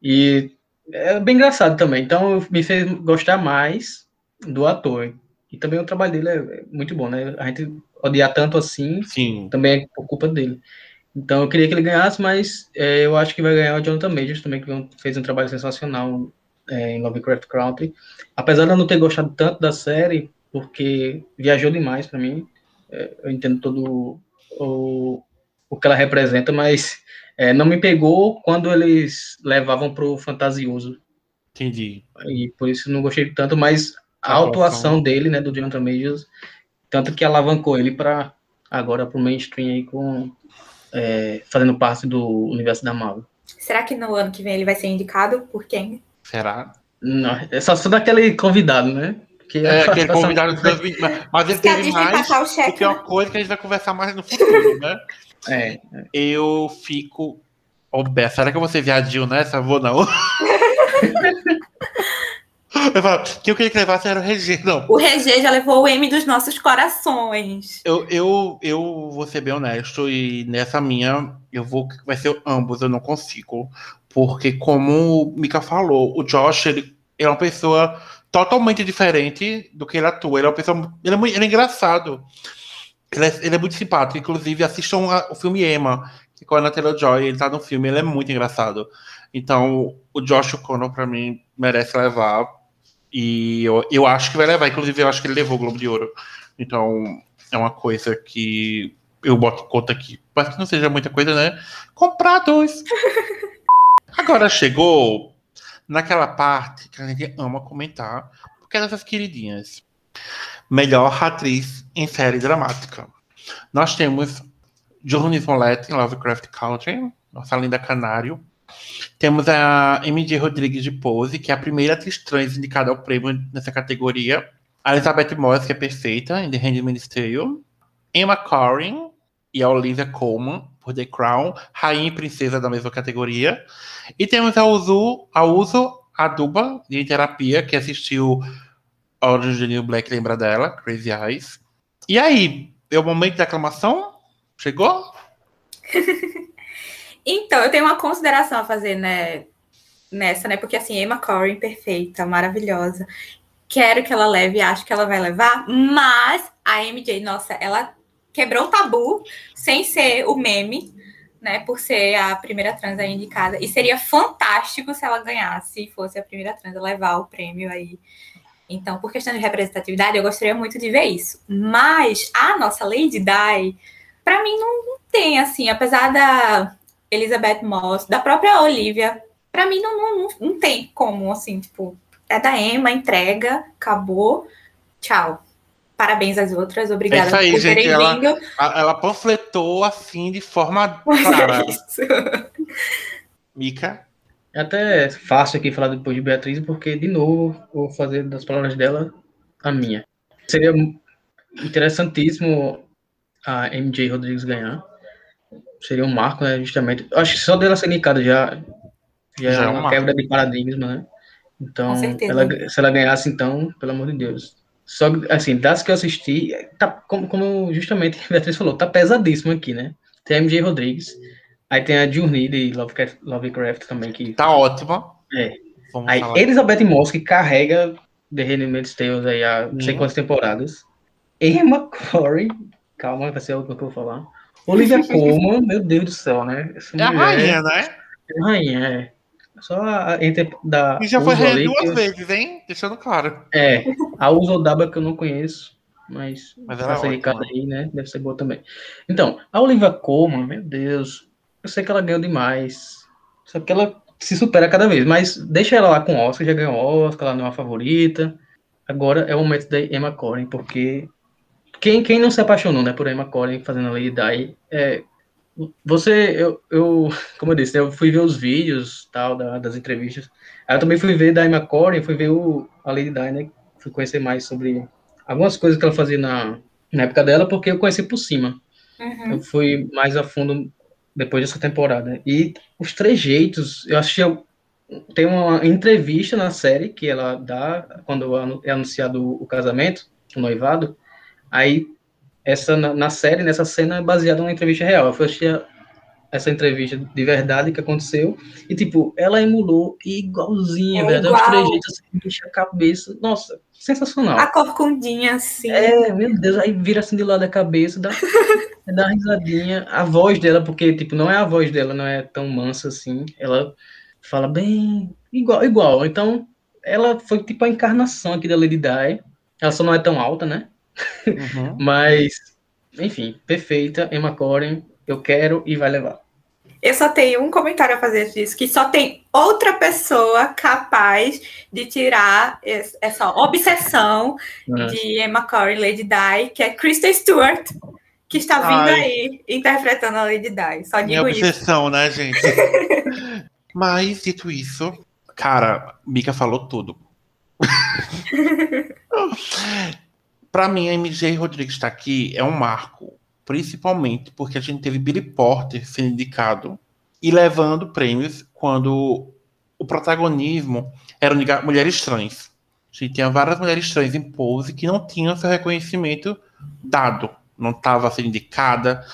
E é bem engraçado também. Então me fez gostar mais do ator. E também o trabalho dele é muito bom, né? A gente odiar tanto assim, Sim. também é por culpa dele. Então eu queria que ele ganhasse, mas é, eu acho que vai ganhar o Jonathan Majors também, que fez um trabalho sensacional é, em Lovecraft Country. Apesar de eu não ter gostado tanto da série, porque viajou demais para mim, é, eu entendo todo o, o que ela representa, mas é, não me pegou quando eles levavam pro fantasioso. Entendi. E por isso não gostei tanto, mas a, a atuação dele, né, do Jonathan Majors, tanto que alavancou ele para agora pro mainstream aí com é, fazendo parte do universo da Marvel. Será que no ano que vem ele vai ser indicado por quem? Será? Não, é só, só daquele convidado, né? Que é, aquele convidado de 2020. Mas ele teve mais do que uma né? coisa que a gente vai conversar mais no futuro, né? É. é. Eu fico. Ô, oh, será que eu vou ser viadinho nessa? Vou não. Eu falo, que eu queria que levasse era o Regê, não. O Regê já levou o M dos nossos corações. Eu, eu, eu vou ser bem honesto, e nessa minha, eu vou. Vai ser ambos, eu não consigo. Porque, como o Mika falou, o Josh, ele é uma pessoa totalmente diferente do que ele atua. Ele é uma pessoa. Ele é, muito, ele é engraçado. Ele é, ele é, muito simpático. Inclusive, assistam a, o filme Emma, que com a Natalie Joy, ele tá no filme, ele é muito engraçado. Então, o Josh O'Connor, pra mim, merece levar e eu, eu acho que vai levar, inclusive eu acho que ele levou o Globo de Ouro. Então é uma coisa que eu boto conta aqui. Mas que não seja muita coisa, né? Comprar dois. Agora chegou naquela parte que a gente ama comentar, porque é dessas queridinhas. Melhor atriz em série dramática. Nós temos Journey Smollett em Lovecraft Country, nossa linda canário. Temos a MJ Rodrigues de Pose, que é a primeira atriz trans indicada ao prêmio nessa categoria. A Elizabeth Moss, que é perfeita, em The Handmaid's Tale. Emma Corrin e a Olivia Colman, por The Crown, rainha e princesa da mesma categoria. E temos a Uzu, a Uso Aduba, de Terapia, que assistiu Orange the New Black, lembra dela, Crazy Eyes. E aí, é o momento da aclamação? Chegou? Então, eu tenho uma consideração a fazer né, nessa, né? Porque assim, Emma Corrin, perfeita, maravilhosa. Quero que ela leve, acho que ela vai levar, mas a MJ, nossa, ela quebrou o tabu sem ser o meme, né? Por ser a primeira trans aí indicada. E seria fantástico se ela ganhasse, se fosse a primeira trans a levar o prêmio aí. Então, por questão de representatividade, eu gostaria muito de ver isso. Mas a nossa Lady Di, para mim, não tem, assim, apesar da Elizabeth Moss, da própria Olivia, para mim não, não, não tem como, assim, tipo, é da Emma, entrega, acabou, tchau. Parabéns às outras, obrigada é isso aí, por terem gente, ela, vindo. Ela panfletou assim de forma clara. Mica? É até fácil aqui falar depois de Beatriz, porque, de novo, vou fazer das palavras dela a minha. Seria interessantíssimo a MJ Rodrigues ganhar seria um marco, né, justamente. Acho que só dela ser indicada já, já, já é uma, quebra de paradigma, né? Então, ela, se ela ganhasse, então, pelo amor de Deus, Só assim, das que eu assisti, tá, como, como justamente a Beatriz falou, tá pesadíssimo aqui, né? Tem a MJ Rodrigues, aí tem a Journey de Lovecraft, Lovecraft também, que. Tá ótima. É. Vamos aí falar. Elizabeth Moss, que carrega The Handmaid's Tales aí há não sei uhum. quantas temporadas. Emma Corey, calma, vai ser o que eu vou falar. Olivia Colman, meu Deus do céu, né? Essa é a rainha, né? É a rainha, é. Só a, entre da. E já foi rainha duas eu... vezes, hein? Deixando claro. É, a Uzodaba que eu não conheço, mas, mas essa é recado aí, né? Deve ser boa também. Então, a Olivia Colman, meu Deus, eu sei que ela ganhou demais. Só que ela se supera cada vez, mas deixa ela lá com o Oscar, já ganhou Oscar, ela não é uma favorita. Agora é o momento da Emma Corrin, porque quem, quem não se apaixonou né, por Emma Corrin fazendo a Lady Di, é, você, eu, eu, como eu disse, eu fui ver os vídeos tal, da, das entrevistas. Aí eu também fui ver da Emma Corrin, fui ver o, a Lady Di, né? Fui conhecer mais sobre algumas coisas que ela fazia na, na época dela, porque eu conheci por cima. Uhum. Eu fui mais a fundo depois dessa temporada. E os trejeitos, eu assisti. Tem uma entrevista na série que ela dá quando é anunciado o casamento, o noivado. Aí, essa na, na série, nessa cena, é baseada numa entrevista real. Eu fui assistir essa entrevista de verdade que aconteceu. E, tipo, ela emulou igualzinha, é velho. Igual. Os trejeitos assim, deixa a cabeça. Nossa, sensacional. A corcundinha, assim. É, meu Deus, aí vira assim de lado da cabeça, dá, dá uma risadinha. A voz dela, porque, tipo, não é a voz dela, não é tão mansa assim. Ela fala bem igual, igual. Então, ela foi tipo a encarnação aqui da Lady Di. Ela só não é tão alta, né? Uhum. Mas, enfim, perfeita. Emma Corrin, eu quero e vai levar. Eu só tenho um comentário a fazer disso, que só tem outra pessoa capaz de tirar essa obsessão Nossa. de Emma Corrin Lady Di, que é Kristen Stewart, que está vindo Ai. aí interpretando a Lady Di. Só digo Minha obsessão, isso. né, gente? Mas, dito isso, cara, Mika falou tudo. Para mim, a MJ Rodrigues está aqui é um marco, principalmente porque a gente teve Billy Porter sendo indicado e levando prêmios quando o protagonismo eram de mulheres trans. A gente tinha várias mulheres trans em pose que não tinham seu reconhecimento dado, não estava sendo indicada.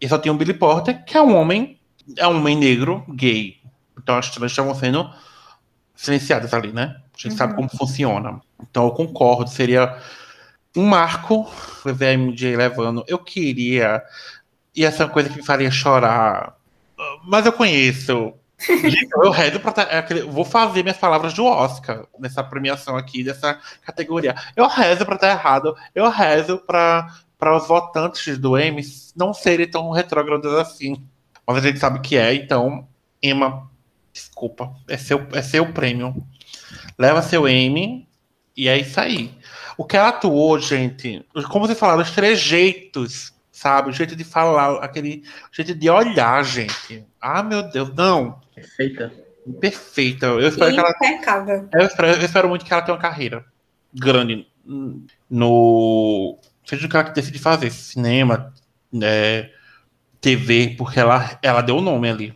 E só tinha o Billy Porter, que é um homem, é um homem negro, gay. Então as trans estavam sendo silenciadas ali, né? A gente uhum. sabe como funciona. Então eu concordo, seria um marco, o VMJ levando. Eu queria. E essa coisa que me faria chorar. Mas eu conheço. eu rezo pra. É vou fazer minhas palavras do Oscar nessa premiação aqui, dessa categoria. Eu rezo pra estar errado. Eu rezo pra, para os votantes do Emmy não serem tão retrógrados assim. Mas a gente sabe que é, então, Emma, desculpa, é seu, é seu prêmio. Leva seu Emmy e é isso aí. O que ela atuou, gente, como você falaram, os trejeitos, sabe? O jeito de falar, aquele jeito de olhar, gente. Ah, meu Deus, não. Perfeita. Perfeita. Eu espero que ela. Eu espero, eu espero muito que ela tenha uma carreira grande no. Seja o que ela decide fazer, cinema, né, TV, porque ela, ela deu o nome ali.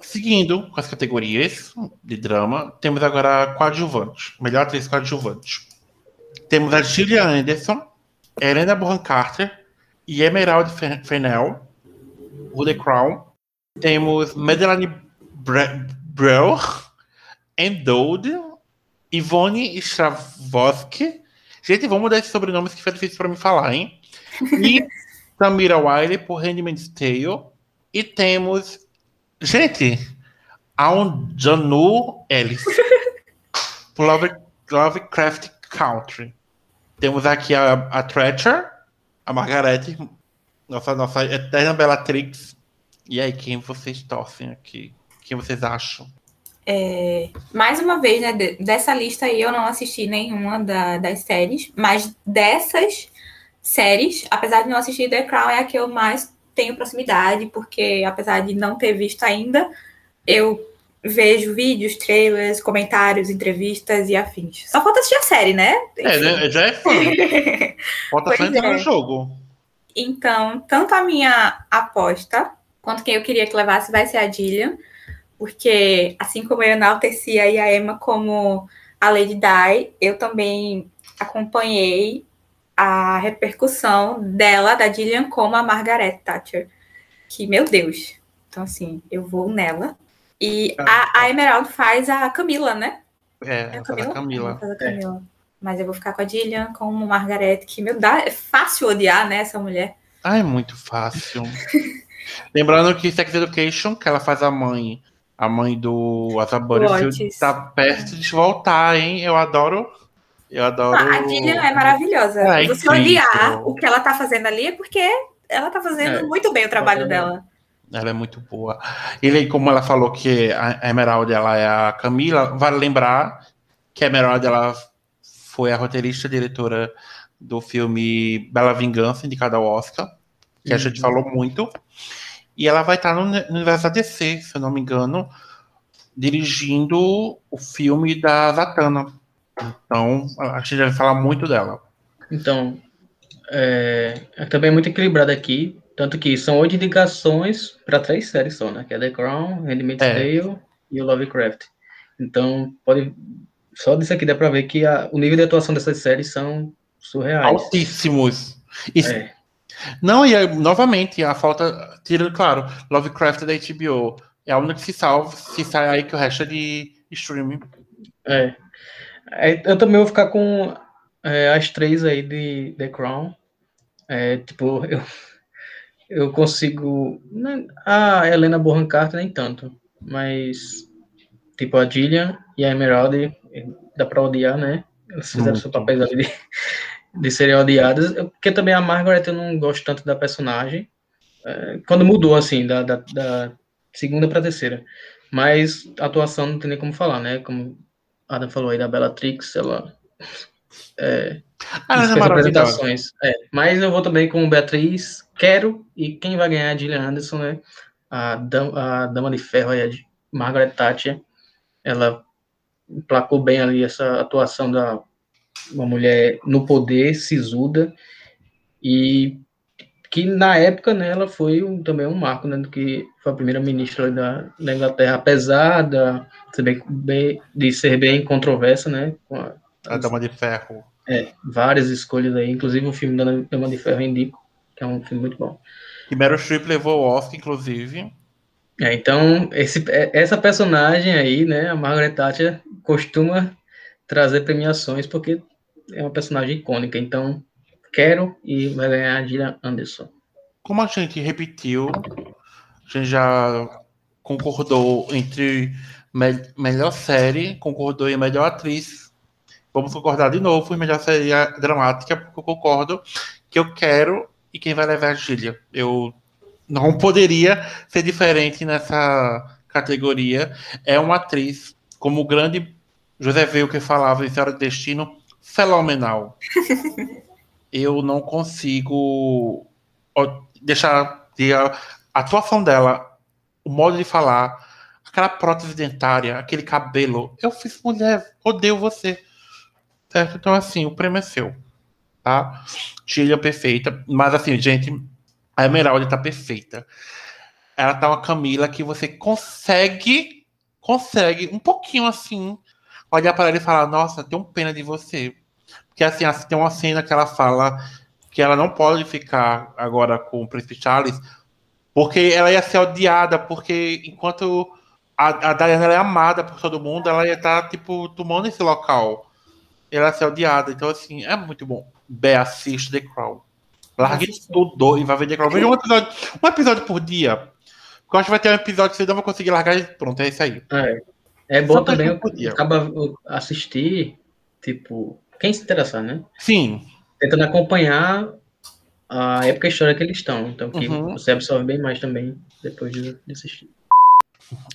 Seguindo com as categorias de drama, temos agora coadjuvante. Melhor atriz coadjuvante. Temos a Gillian Anderson, Helena Bonham Carter e Emerald Fennell, o The Crown. Temos Madeline Breuer, Endowed, Ivone Stravosky. Gente, vamos mudar esses sobrenomes que foi difícil para me falar, hein? E Tamira Wiley por Handmaid's Tale. E temos, gente, a um Janu Ellis por Love, Lovecraft Country. Temos aqui a, a a Margarete, nossa, nossa eterna Bellatrix. E aí, quem vocês torcem aqui? Quem vocês acham? É, mais uma vez, né, dessa lista aí eu não assisti nenhuma da, das séries, mas dessas séries, apesar de não assistir The Crown, é a que eu mais tenho proximidade, porque apesar de não ter visto ainda, eu vejo vídeos, trailers, comentários, entrevistas e afins. Só falta assistir a série, né? É, né? já é fã. falta só entrar é. no jogo. Então, tanto a minha aposta, quanto quem eu queria que levasse vai ser a Dillian, porque assim como eu enaltecia a Emma como a Lady Di, eu também acompanhei a repercussão dela, da Gillian, como a Margaret Thatcher. Que, meu Deus. Então, assim, eu vou nela. E a, a Emerald faz a Camila, né? É, é a Camila? A Camila. Faz a Camila. É. Mas eu vou ficar com a Gillian, com a Margaret, que, meu Deus, é fácil odiar, né, essa mulher. Ah, é muito fácil. Lembrando que Sex Education, que ela faz a mãe, a mãe do Azabori, tá perto de voltar, hein? Eu adoro eu adoro. Ah, a Gillian é maravilhosa. É Você odiar o que ela tá fazendo ali é porque ela tá fazendo é. muito bem o trabalho é. dela. Ela é muito boa. E como ela falou que a Emerald ela é a Camila, vale lembrar que a Emerald ela foi a roteirista diretora do filme Bela Vingança, indicada ao Oscar, que uhum. a gente uhum. falou muito. E ela vai estar no, no universo da DC, se eu não me engano, dirigindo o filme da Zatanna. Então, a gente vai falar muito dela. Então, é, é também muito equilibrado aqui, tanto que são oito indicações para três séries só, né? Que é The Crown, Handmaid's é. Tale e o Lovecraft. Então, pode só disso aqui dá para ver que a, o nível de atuação dessas séries são surreais. Altíssimos. Isso, é. Não, e novamente, a falta, tirando, claro, Lovecraft da HBO é a única que se salva, se sai aí que o resto é de streaming. É. É, eu também vou ficar com é, as três aí de The Crown. É, tipo, eu, eu consigo. Né, a Helena Bonham Carter nem tanto, mas tipo a Gillian e a Emerald dá pra odiar, né? Eles fizeram seu papel ali de, de serem odiadas. Porque também a Margaret eu não gosto tanto da personagem. É, quando mudou assim, da, da, da segunda pra terceira. Mas a atuação não tem nem como falar, né? Como Adam falou aí da Bellatrix, ela. É, ah, é apresentações. É, mas eu vou também com Beatriz, quero, e quem vai ganhar é a Gillian Anderson, né? A, Dama, a Dama de Ferro a Margaret Thatcher, ela placou bem ali essa atuação da uma mulher no poder, sisuda, e que na época né, ela foi um, também um marco, né, do que foi a primeira ministra da, da Inglaterra, apesar da, bem, de ser bem controversa, né, com a, a Dama de Ferro. É, várias escolhas aí, inclusive o filme da Dama de Ferro indico, que é um filme muito bom. E Meryl Streep levou o Oscar, inclusive. É, então, esse, é, essa personagem aí, né, a Margaret Thatcher, costuma trazer premiações, porque é uma personagem icônica, então quero e vai ganhar a Gillian Anderson. Como a gente repetiu, a gente já concordou entre me melhor série, concordou em melhor atriz. Vamos concordar de novo em melhor série dramática, porque eu concordo que eu quero e quem vai levar é a Gillian. Eu não poderia ser diferente nessa categoria. É uma atriz, como o grande José Veio que falava em Senhora do Destino, fenomenal. eu não consigo deixar de a atuação dela, o modo de falar, aquela prótese dentária, aquele cabelo. Eu fiz mulher, odeio você. Certo? Então, assim, o prêmio é seu. Tá? Gillian perfeita. Mas, assim, gente, a Emerald tá perfeita. Ela tá uma Camila que você consegue, consegue, um pouquinho assim, olhar para ela e falar: Nossa, tenho pena de você. Porque assim, tem uma cena que ela fala que ela não pode ficar agora com o Príncipe Charles, porque ela ia ser odiada, porque enquanto a, a Diana é amada por todo mundo, ela ia estar, tá, tipo, tomando esse local. Ela ser odiada. Então, assim, é muito bom. Bé, assiste The Crown. Largue tudo e vai ver The Crown. Veja um episódio, um episódio por dia. Porque eu acho que vai ter um episódio que você não vai conseguir largar e pronto, é isso aí. É, é bom Só também acaba assistir, tipo, quem se interessar, né? Sim. Tentando acompanhar a época histórica que eles estão. Então que uhum. você absorve bem mais também depois de, assistir.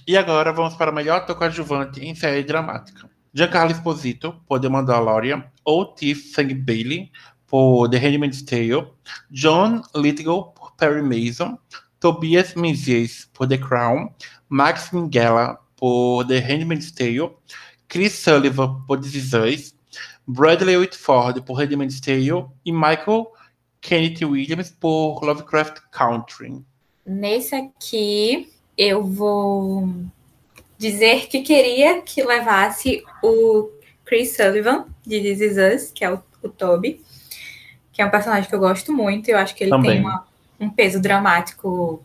E agora vamos para o melhor coadjuvante em série dramática. Giancarlo Esposito, por The Mandalorian, ou Tiff Sang Bailey, por The Handmaid's Tale, John Lithgow, por Perry Mason, Tobias Menzies, por The Crown, Max Minghella, por The Handmaid's Tale, Chris Sullivan, por This Is Us, Bradley Whitford por Handmaid's Tale e Michael Kenneth Williams por Lovecraft Country. Nesse aqui, eu vou dizer que queria que levasse o Chris Sullivan, de This Is Us, que é o, o Toby, que é um personagem que eu gosto muito. Eu acho que ele Também. tem uma, um peso dramático.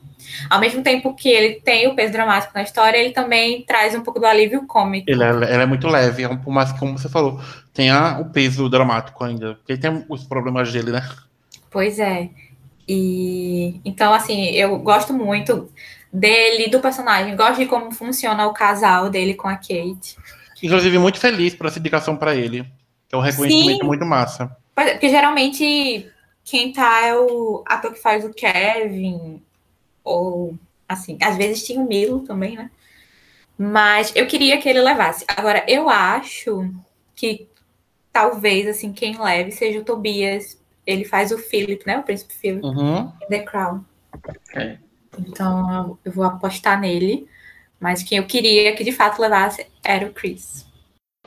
Ao mesmo tempo que ele tem o peso dramático na história, ele também traz um pouco do alívio cômico. Ele é, ele é muito leve, é por mais que, como você falou, tenha o peso dramático ainda. Porque tem os problemas dele, né? Pois é. E então, assim, eu gosto muito dele, do personagem, gosto de como funciona o casal dele com a Kate. Inclusive, muito feliz por essa indicação para ele. É um reconhecimento Sim. muito massa. É, porque geralmente quem tá é o ator que faz o Kevin, ou assim, às vezes tinha o Milo também, né? Mas eu queria que ele levasse. Agora, eu acho que talvez, assim, quem leve seja o Tobias. Ele faz o Philip, né? O príncipe Philip. Uhum. The Crown. É. Então, eu vou apostar nele. Mas quem eu queria que de fato levasse era o Chris.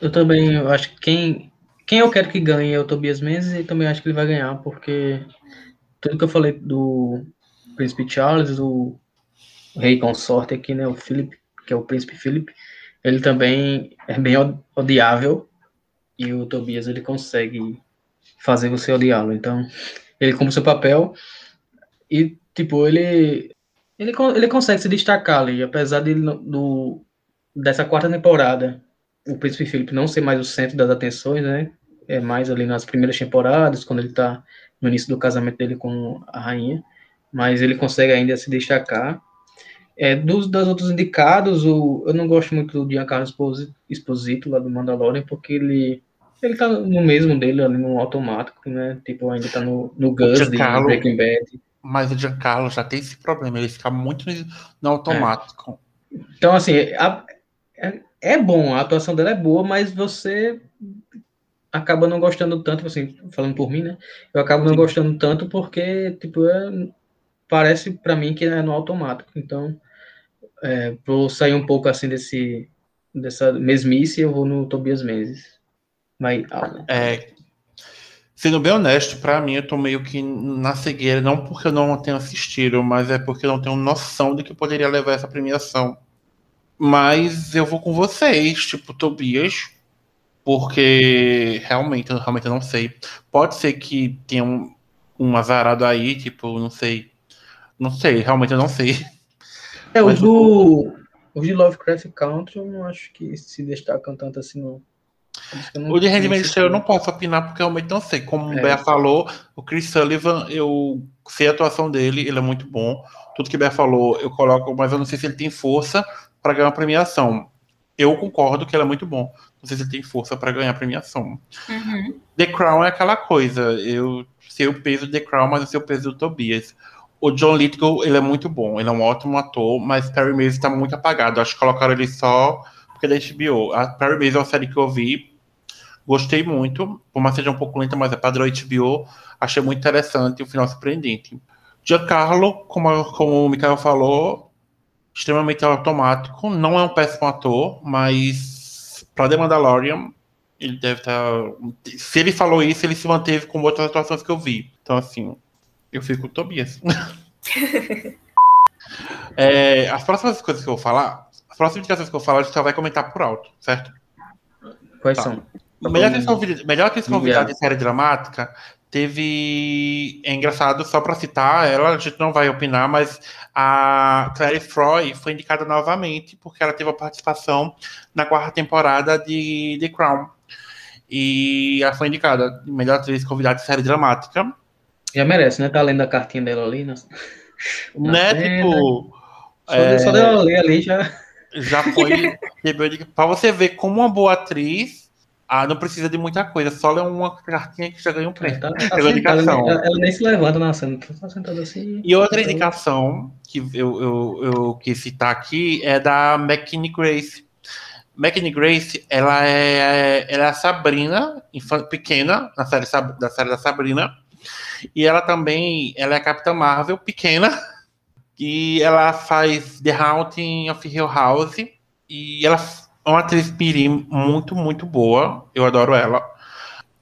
Eu também eu acho que quem, quem eu quero que ganhe é o Tobias Mendes e também acho que ele vai ganhar, porque tudo que eu falei do Príncipe Charles, do rei consorte aqui, né, o Philip, que é o Príncipe Philip, ele também é bem odiável e o Tobias ele consegue fazer você odiá-lo. Então, ele cumpre seu papel e, tipo, ele ele, ele consegue se destacar ali, apesar de, do, dessa quarta temporada, o Príncipe Felipe não ser mais o centro das atenções, né? É mais ali nas primeiras temporadas, quando ele tá no início do casamento dele com a rainha, mas ele consegue ainda se destacar. É, dos das outros indicados, o, eu não gosto muito do Giancarlo Esposito, lá do Mandalorian, porque ele ele tá no mesmo dele, ali no automático, né? Tipo, ainda tá no, no Gus de Breaking Bad. Mas o Giancarlo já tem esse problema, ele fica muito no automático. É. Então, assim, a, é, é bom, a atuação dela é boa, mas você acaba não gostando tanto, assim, falando por mim, né? Eu acabo não Sim. gostando tanto porque, tipo, é, parece para mim que é no automático. Então, é, vou sair um pouco assim desse dessa mesmice, eu vou no Tobias Mendes. Vai, é, Sendo bem honesto, para mim eu tô meio que na cegueira, não porque eu não tenho assistido, mas é porque eu não tenho noção de que poderia levar essa premiação. Mas eu vou com vocês, tipo, Tobias, porque realmente, eu realmente não sei. Pode ser que tenha um, um azarado aí, tipo, não sei. Não sei, realmente eu não sei. É, os do. Os de Lovecraft Country eu não acho que se destacam tanto assim, não. O de rendimento eu não posso opinar porque realmente não sei. Como é. o Bea falou, o Chris Sullivan, eu sei a atuação dele, ele é muito bom. Tudo que o Bea falou, eu coloco, mas eu não sei se ele tem força para ganhar uma premiação. Eu concordo que ele é muito bom. Não sei se ele tem força para ganhar a premiação. Uhum. The Crown é aquela coisa. Eu sei o peso do The Crown, mas eu sei o peso do Tobias. O John Lithgow, ele é muito bom. Ele é um ótimo ator, mas Perry Mason está muito apagado. Acho que colocaram ele só porque é da HBO. A Perry Mason é uma série que eu vi Gostei muito, por mais seja um pouco lenta, mas é padrão HBO. Achei muito interessante e o final surpreendente. Giancarlo, como, como o Mikael falou, extremamente automático. Não é um péssimo ator, mas para The Mandalorian, ele deve estar. Tá, se ele falou isso, ele se manteve com outras atuações que eu vi. Então, assim, eu fico com o Tobias. é, as próximas coisas que eu vou falar, as próximas indicações que eu vou falar, a gente só vai comentar por alto, certo? Quais tá. são? Melhor atriz, convidada, melhor convidada de série dramática teve. É engraçado, só para citar ela, a gente não vai opinar, mas a Claire Froy foi indicada novamente porque ela teve a participação na quarta temporada de The Crown. E ela foi indicada melhor atriz convidada de série dramática. Já merece, né? Tá lendo a cartinha dela ali. Né? né? Tipo. Só, é... só dela ler ali já. Já foi. para você ver como uma boa atriz ah, não precisa de muita coisa, só ler uma cartinha que já ganha um prêmio. É, tá, tá indicação. Ela, ela, nem se levanta na cena, tá sentada assim. E outra indicação que eu, eu, eu quis citar aqui é da McKinney Grace. McKinney Grace, ela é, ela é a Sabrina, pequena, na série, da série da Sabrina. E ela também ela é a Capitã Marvel, pequena. E ela faz The Haunting of Hill House. E ela uma atriz mirim muito, muito boa. Eu adoro ela.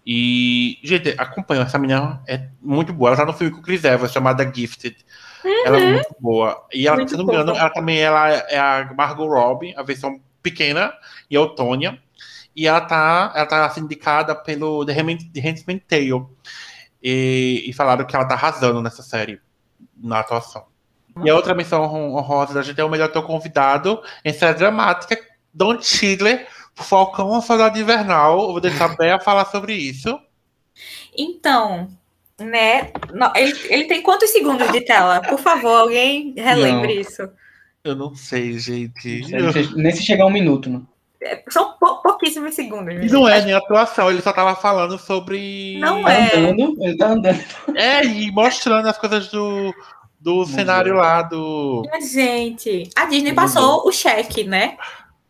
E, gente, acompanha. Essa menina é muito boa. Ela tá no filme com o Chris Evans, chamada Gifted. Uhum. Ela é muito boa. E ela, muito se não me engano, ela também ela é a Margot Robbie, a versão pequena, e a Otônia. E ela tá, ela tá indicada pelo The Handmaid's Tale. E, e falaram que ela tá arrasando nessa série, na atuação. E a outra missão honrosa da gente é o melhor teu convidado em série dramática, Don Chidler, Falcão ou Soldado Invernal. Eu vou deixar a Bea falar sobre isso. Então, né? Ele, ele tem quantos segundos de tela? Por favor, alguém relembre não. isso. Eu não sei, gente. Nem se chegar um minuto, né? É, são pou, pouquíssimos segundos. Não é nem atuação, ele só tava falando sobre. Não tá é. Andando, ele tá andando. É, e mostrando as coisas do, do cenário lá do. Gente, a Disney passou o cheque, né?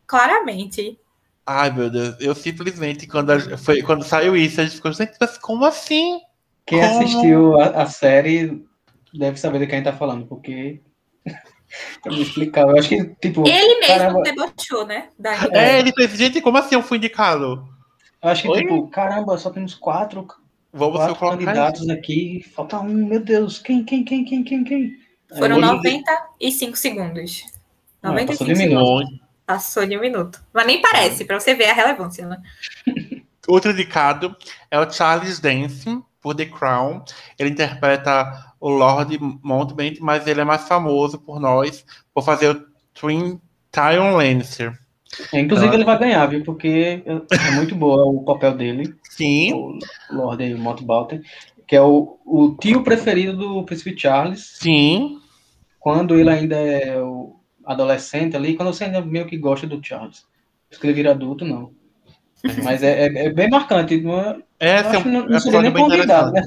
Claramente. Ai, meu Deus, eu simplesmente, quando, a, foi, quando saiu isso, a gente ficou, gente, mas como assim? Quem como? assistiu a, a, série deve saber do que a gente tá falando, porque. pra me explicar, eu acho que, tipo. Ele mesmo caramba... debochou, né? Da é, ele fez, gente, como assim eu fui indicado? Eu acho que, Oi? tipo, caramba, só temos quatro, Vamos quatro candidatos aqui, falta um, meu Deus, quem, quem, quem, quem, quem, quem? Foram 95 segundos. 95 Não, segundos. Passou de um minuto. Mas nem parece, para você ver a relevância, né? Outro indicado é o Charles Dance, por The Crown. Ele interpreta o Lord Mountbatten, mas ele é mais famoso por nós por fazer o Twin Tyrion Lannister. É, inclusive então, ele vai ganhar, viu? Porque é muito boa o papel dele. Sim. O Lord Mountbatten, que é o, o tio preferido do Príncipe Charles. Sim. Quando ele ainda é o adolescente ali, quando você ainda meio que gosta do Charles. Ele vira adulto, não. Mas é, é, é bem marcante. Não, é, é, acho que não, não seria nem convidado, né?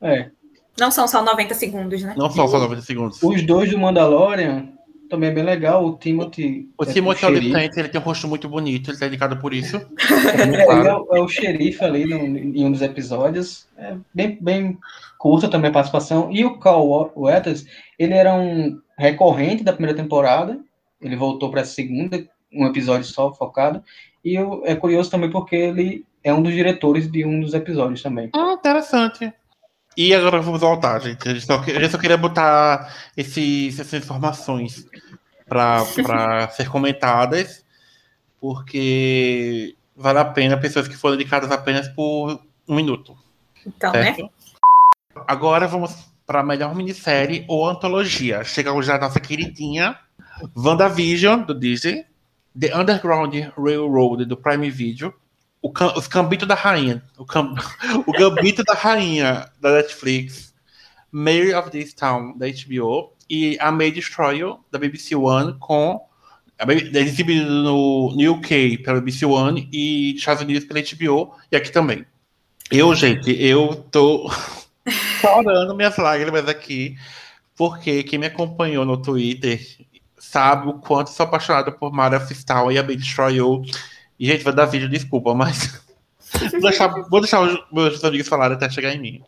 É. Não são só 90 segundos, né? Não são só 90 segundos. Os dois do Mandalorian também é bem legal. O Timothy. O, o é Timothy Olyphant, ele tem um rosto muito bonito, ele tá dedicado por isso. É, claro. é, é, o xerife ali no, em um dos episódios. É bem, bem curta também a participação. E o Carl Weathers, ele era um recorrente da primeira temporada. Ele voltou para a segunda, um episódio só focado. E eu, é curioso também porque ele é um dos diretores de um dos episódios também. Ah, interessante. E agora vamos voltar, gente. A gente só, a gente só queria botar esses, essas informações para ser comentadas, porque vale a pena pessoas que foram dedicadas apenas por um minuto. Então, né? certo? né? Agora vamos para melhor minissérie ou antologia. Chega já a nossa queridinha WandaVision, do Disney, The Underground Railroad, do Prime Video, o, os Gambito da Rainha, o, cam, o Gambito da Rainha, da Netflix, Mary of this Town, da HBO, e A May Destroy You, da BBC One, com exibido no, no UK pela BBC One e Estados Unidos pela HBO, e aqui também. Eu, gente, eu tô chorando minhas lágrimas aqui, porque quem me acompanhou no Twitter sabe o quanto sou apaixonado por Mara Fistal e a Baby Destroy You. E, gente, vai dar vídeo, desculpa, mas vou, deixar, vou deixar os meus amigos falarem até chegar em mim.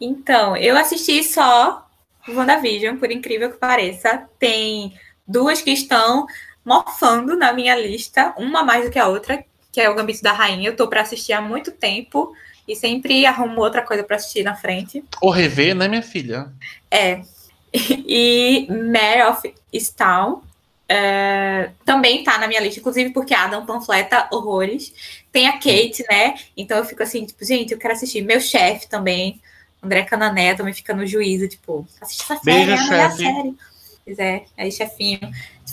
Então, eu assisti só WandaVision, por incrível que pareça. Tem duas que estão mofando na minha lista, uma mais do que a outra, que é o Gambito da Rainha. Eu tô para assistir há muito tempo e sempre arrumo outra coisa para assistir na frente. Ou rever, né, minha filha? É. E Mare of Stown é, também tá na minha lista, inclusive porque Adam panfleta horrores. Tem a Kate, né? Então eu fico assim, tipo, gente, eu quero assistir. Meu chefe também, André Canané, também fica no juízo, tipo, assiste essa série, Beijo, é a melhor chefe. série. Pois é, aí chefinho,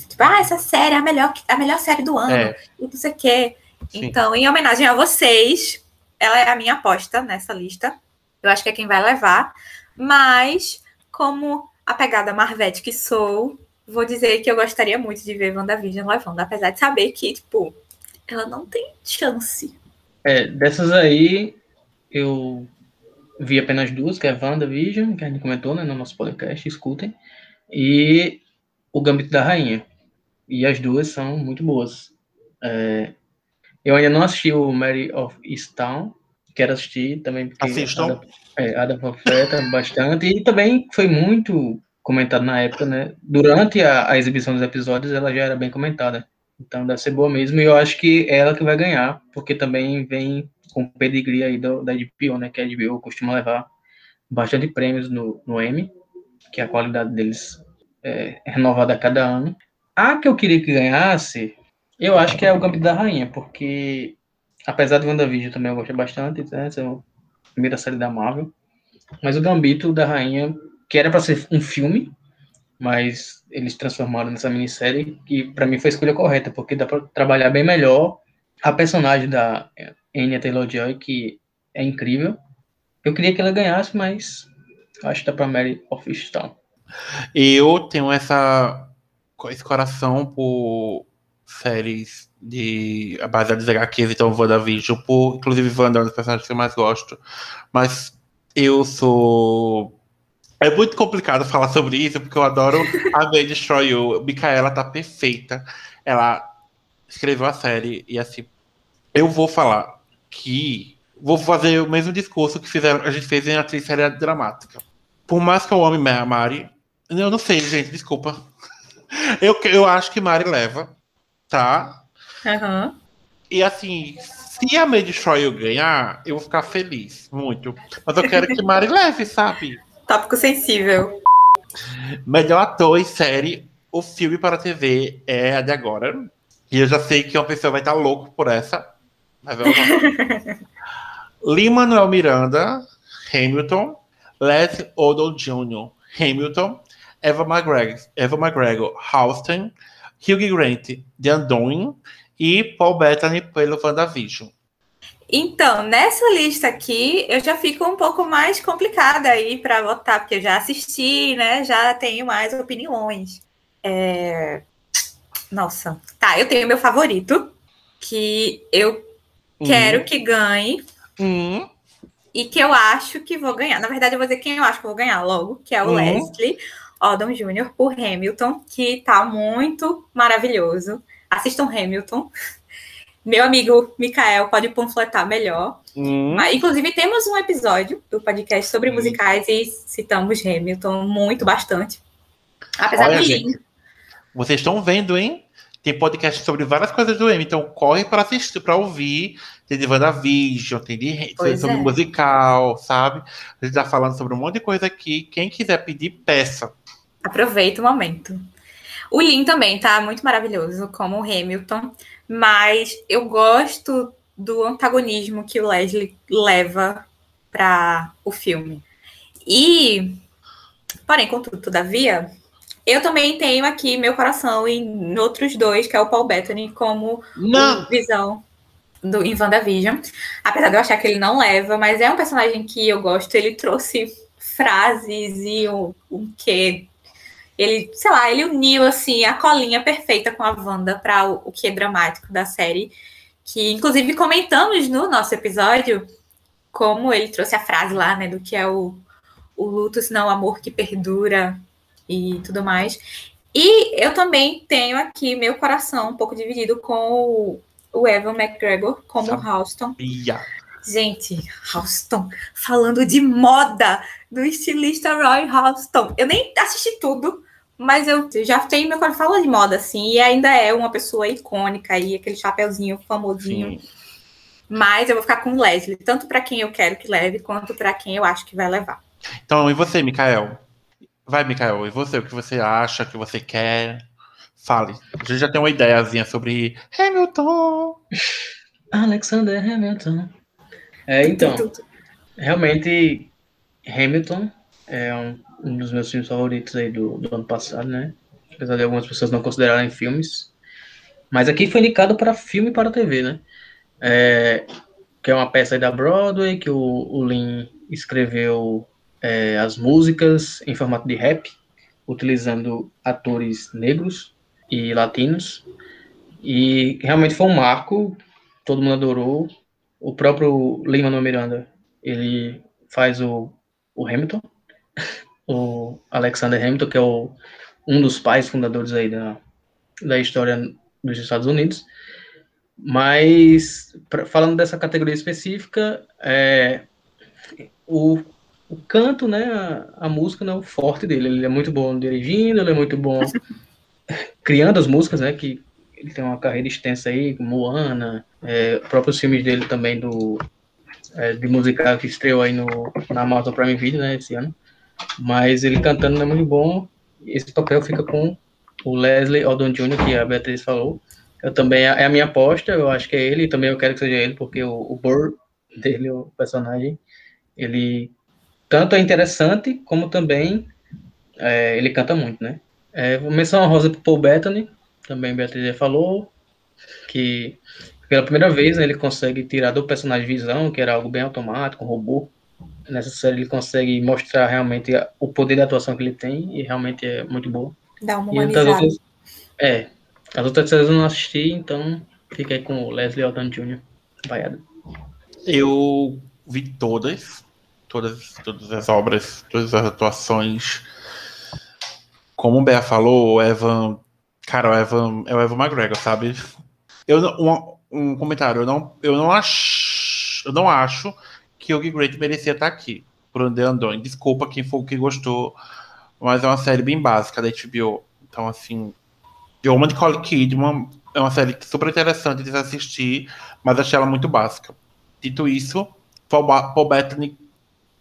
tipo, ah, essa série é a melhor, a melhor série do ano, é. e não sei o quê. Então, em homenagem a vocês, ela é a minha aposta nessa lista. Eu acho que é quem vai levar. Mas, como a pegada Marvete que sou, vou dizer que eu gostaria muito de ver WandaVision levando, apesar de saber que, tipo, ela não tem chance. É, dessas aí, eu vi apenas duas, que é WandaVision, que a gente comentou né, no nosso podcast, escutem, e o Gambito da Rainha. E as duas são muito boas. É, eu ainda não assisti o Mary of Easttown, quero assistir também, porque Assistam. É, Adam Profeta bastante, e também foi muito comentado na época, né? Durante a, a, exibição dos episódios, ela já era bem comentada. Então deve ser boa mesmo, e eu acho que é ela que vai ganhar, porque também vem com pedigree aí do, da HBO, né? Que a HBO costuma levar bastante prêmios no, no Emmy, que a qualidade deles é, é renovada a cada ano. A que eu queria que ganhasse, Eu acho que é o Gambito da Rainha, porque apesar de WandaVision também eu gostei bastante, né? Essa é a primeira série da Marvel. Mas o Gambito da Rainha, que era para ser um filme, mas eles transformaram nessa minissérie, que para mim foi a escolha correta, porque dá para trabalhar bem melhor a personagem da Anya Taylor-Joy, que é incrível. Eu queria que ela ganhasse, mas acho que dá para Mary of Stone. Eu tenho essa esse coração por séries de baseadas em HQs, então WandaVision, por inclusive Wanda é um dos personagens que eu mais gosto. Mas eu sou é muito complicado falar sobre isso, porque eu adoro a May Destroy You. Micaela tá perfeita. Ela escreveu a série e assim. Eu vou falar que. Vou fazer o mesmo discurso que fizeram, a gente fez em atriz série dramática. Por mais que eu ame a Mari. Eu não sei, gente, desculpa. Eu, eu acho que Mari leva, tá? Uhum. E assim, se a May Destroy You ganhar, eu vou ficar feliz, muito. Mas eu quero que Mari leve, sabe? Tópico sensível. Melhor ator em série, o filme para a TV é a de agora. E eu já sei que uma pessoa vai estar louco por essa. Mas vamos lá. Lin-Manuel Miranda, Hamilton. Les Odom Jr., Hamilton. Eva McGregor, Eva McGregor Houston. Hugh Grant, The Undoing. E Paul Bettany pelo WandaVision. Então, nessa lista aqui, eu já fico um pouco mais complicada aí para votar, porque eu já assisti, né? Já tenho mais opiniões. É... Nossa. Tá, eu tenho meu favorito, que eu hum. quero que ganhe. Hum. E que eu acho que vou ganhar. Na verdade, eu vou dizer quem eu acho que vou ganhar logo, que é o hum. Leslie Odom Jr. por Hamilton, que tá muito maravilhoso. Assistam Hamilton. Meu amigo Mikael pode panfletar melhor. Hum. Mas, inclusive, temos um episódio do podcast sobre hum. musicais e citamos Hamilton muito, bastante. Apesar Olha, de. Gente, vocês estão vendo, hein? Tem podcast sobre várias coisas do Hamilton. Então, corre para assistir, para ouvir. Tem de WandaVision, tem de pois sobre é. musical, sabe? A gente tá falando sobre um monte de coisa aqui. Quem quiser pedir, peça. Aproveita o momento. O Lin também tá muito maravilhoso, como o Hamilton. Mas eu gosto do antagonismo que o Leslie leva para o filme. E, porém, contudo, todavia, eu também tenho aqui meu coração em outros dois, que é o Paul Bettany como visão do, em WandaVision. Apesar de eu achar que ele não leva, mas é um personagem que eu gosto. Ele trouxe frases e um, um quê ele, sei lá, ele uniu assim a colinha perfeita com a Wanda para o, o que é dramático da série, que inclusive comentamos no nosso episódio como ele trouxe a frase lá, né, do que é o, o luto, senão o amor que perdura e tudo mais. E eu também tenho aqui meu coração um pouco dividido com o, o Evan McGregor como Houston. Gente, Houston, falando de moda do estilista Roy Houston. Eu nem assisti tudo, mas eu já tenho meu fala de moda, assim, e ainda é uma pessoa icônica aí, aquele chapeuzinho famosinho. Sim. Mas eu vou ficar com o Leslie, tanto para quem eu quero que leve, quanto para quem eu acho que vai levar. Então, e você, Mikael? Vai, Mikael, e você? O que você acha, o que você quer? Fale. A gente já tem uma ideiazinha sobre Hamilton. Alexander Hamilton. É, então, realmente, Hamilton é um um dos meus filmes favoritos aí do, do ano passado, né? Apesar de algumas pessoas não considerarem filmes. Mas aqui foi indicado para filme e para TV, né? É, que é uma peça aí da Broadway, que o, o Lin escreveu é, as músicas em formato de rap, utilizando atores negros e latinos. E realmente foi um marco, todo mundo adorou. O próprio Lin-Manuel Miranda, ele faz o, o Hamilton, o Alexander Hamilton, que é o, um dos pais fundadores aí da, da história dos Estados Unidos. Mas, pra, falando dessa categoria específica, é, o, o canto, né, a, a música não é o forte dele. Ele é muito bom dirigindo, ele é muito bom criando as músicas, né, que ele tem uma carreira extensa aí, Moana, é, próprios filmes dele também do é, de musical que estreou aí no, na Amazon Prime Video, né, esse ano. Mas ele cantando não é muito bom. Esse papel fica com o Leslie Odom Jr., que a Beatriz falou. Eu também, é a minha aposta, eu acho que é ele, e também eu quero que seja ele, porque o, o Burr dele, o personagem, ele tanto é interessante, como também é, ele canta muito, né? É, vou mencionar uma rosa pro Paul Bettany, também Beatriz já falou, que pela primeira vez né, ele consegue tirar do personagem Visão, que era algo bem automático, um robô. Nessa série ele consegue mostrar realmente o poder da atuação que ele tem, e realmente é muito boa. Dá uma humanizada. Outras, é, as outras séries eu não assisti, então fiquei com o Leslie Odom Jr. vaiado. Eu vi todas, todas, todas as obras, todas as atuações. Como o Bea falou, o Evan. Cara, o Evan é o Evan McGregor, sabe? Eu, um, um comentário, eu não, eu não acho. Eu não acho que o Great merecia estar aqui. Por onde andou. Desculpa quem for que gostou. Mas é uma série bem básica da HBO. Então, assim. The Woman de Nicole Kidman é uma série super interessante de assistir, mas achei ela muito básica. Dito isso, Paul, Bettany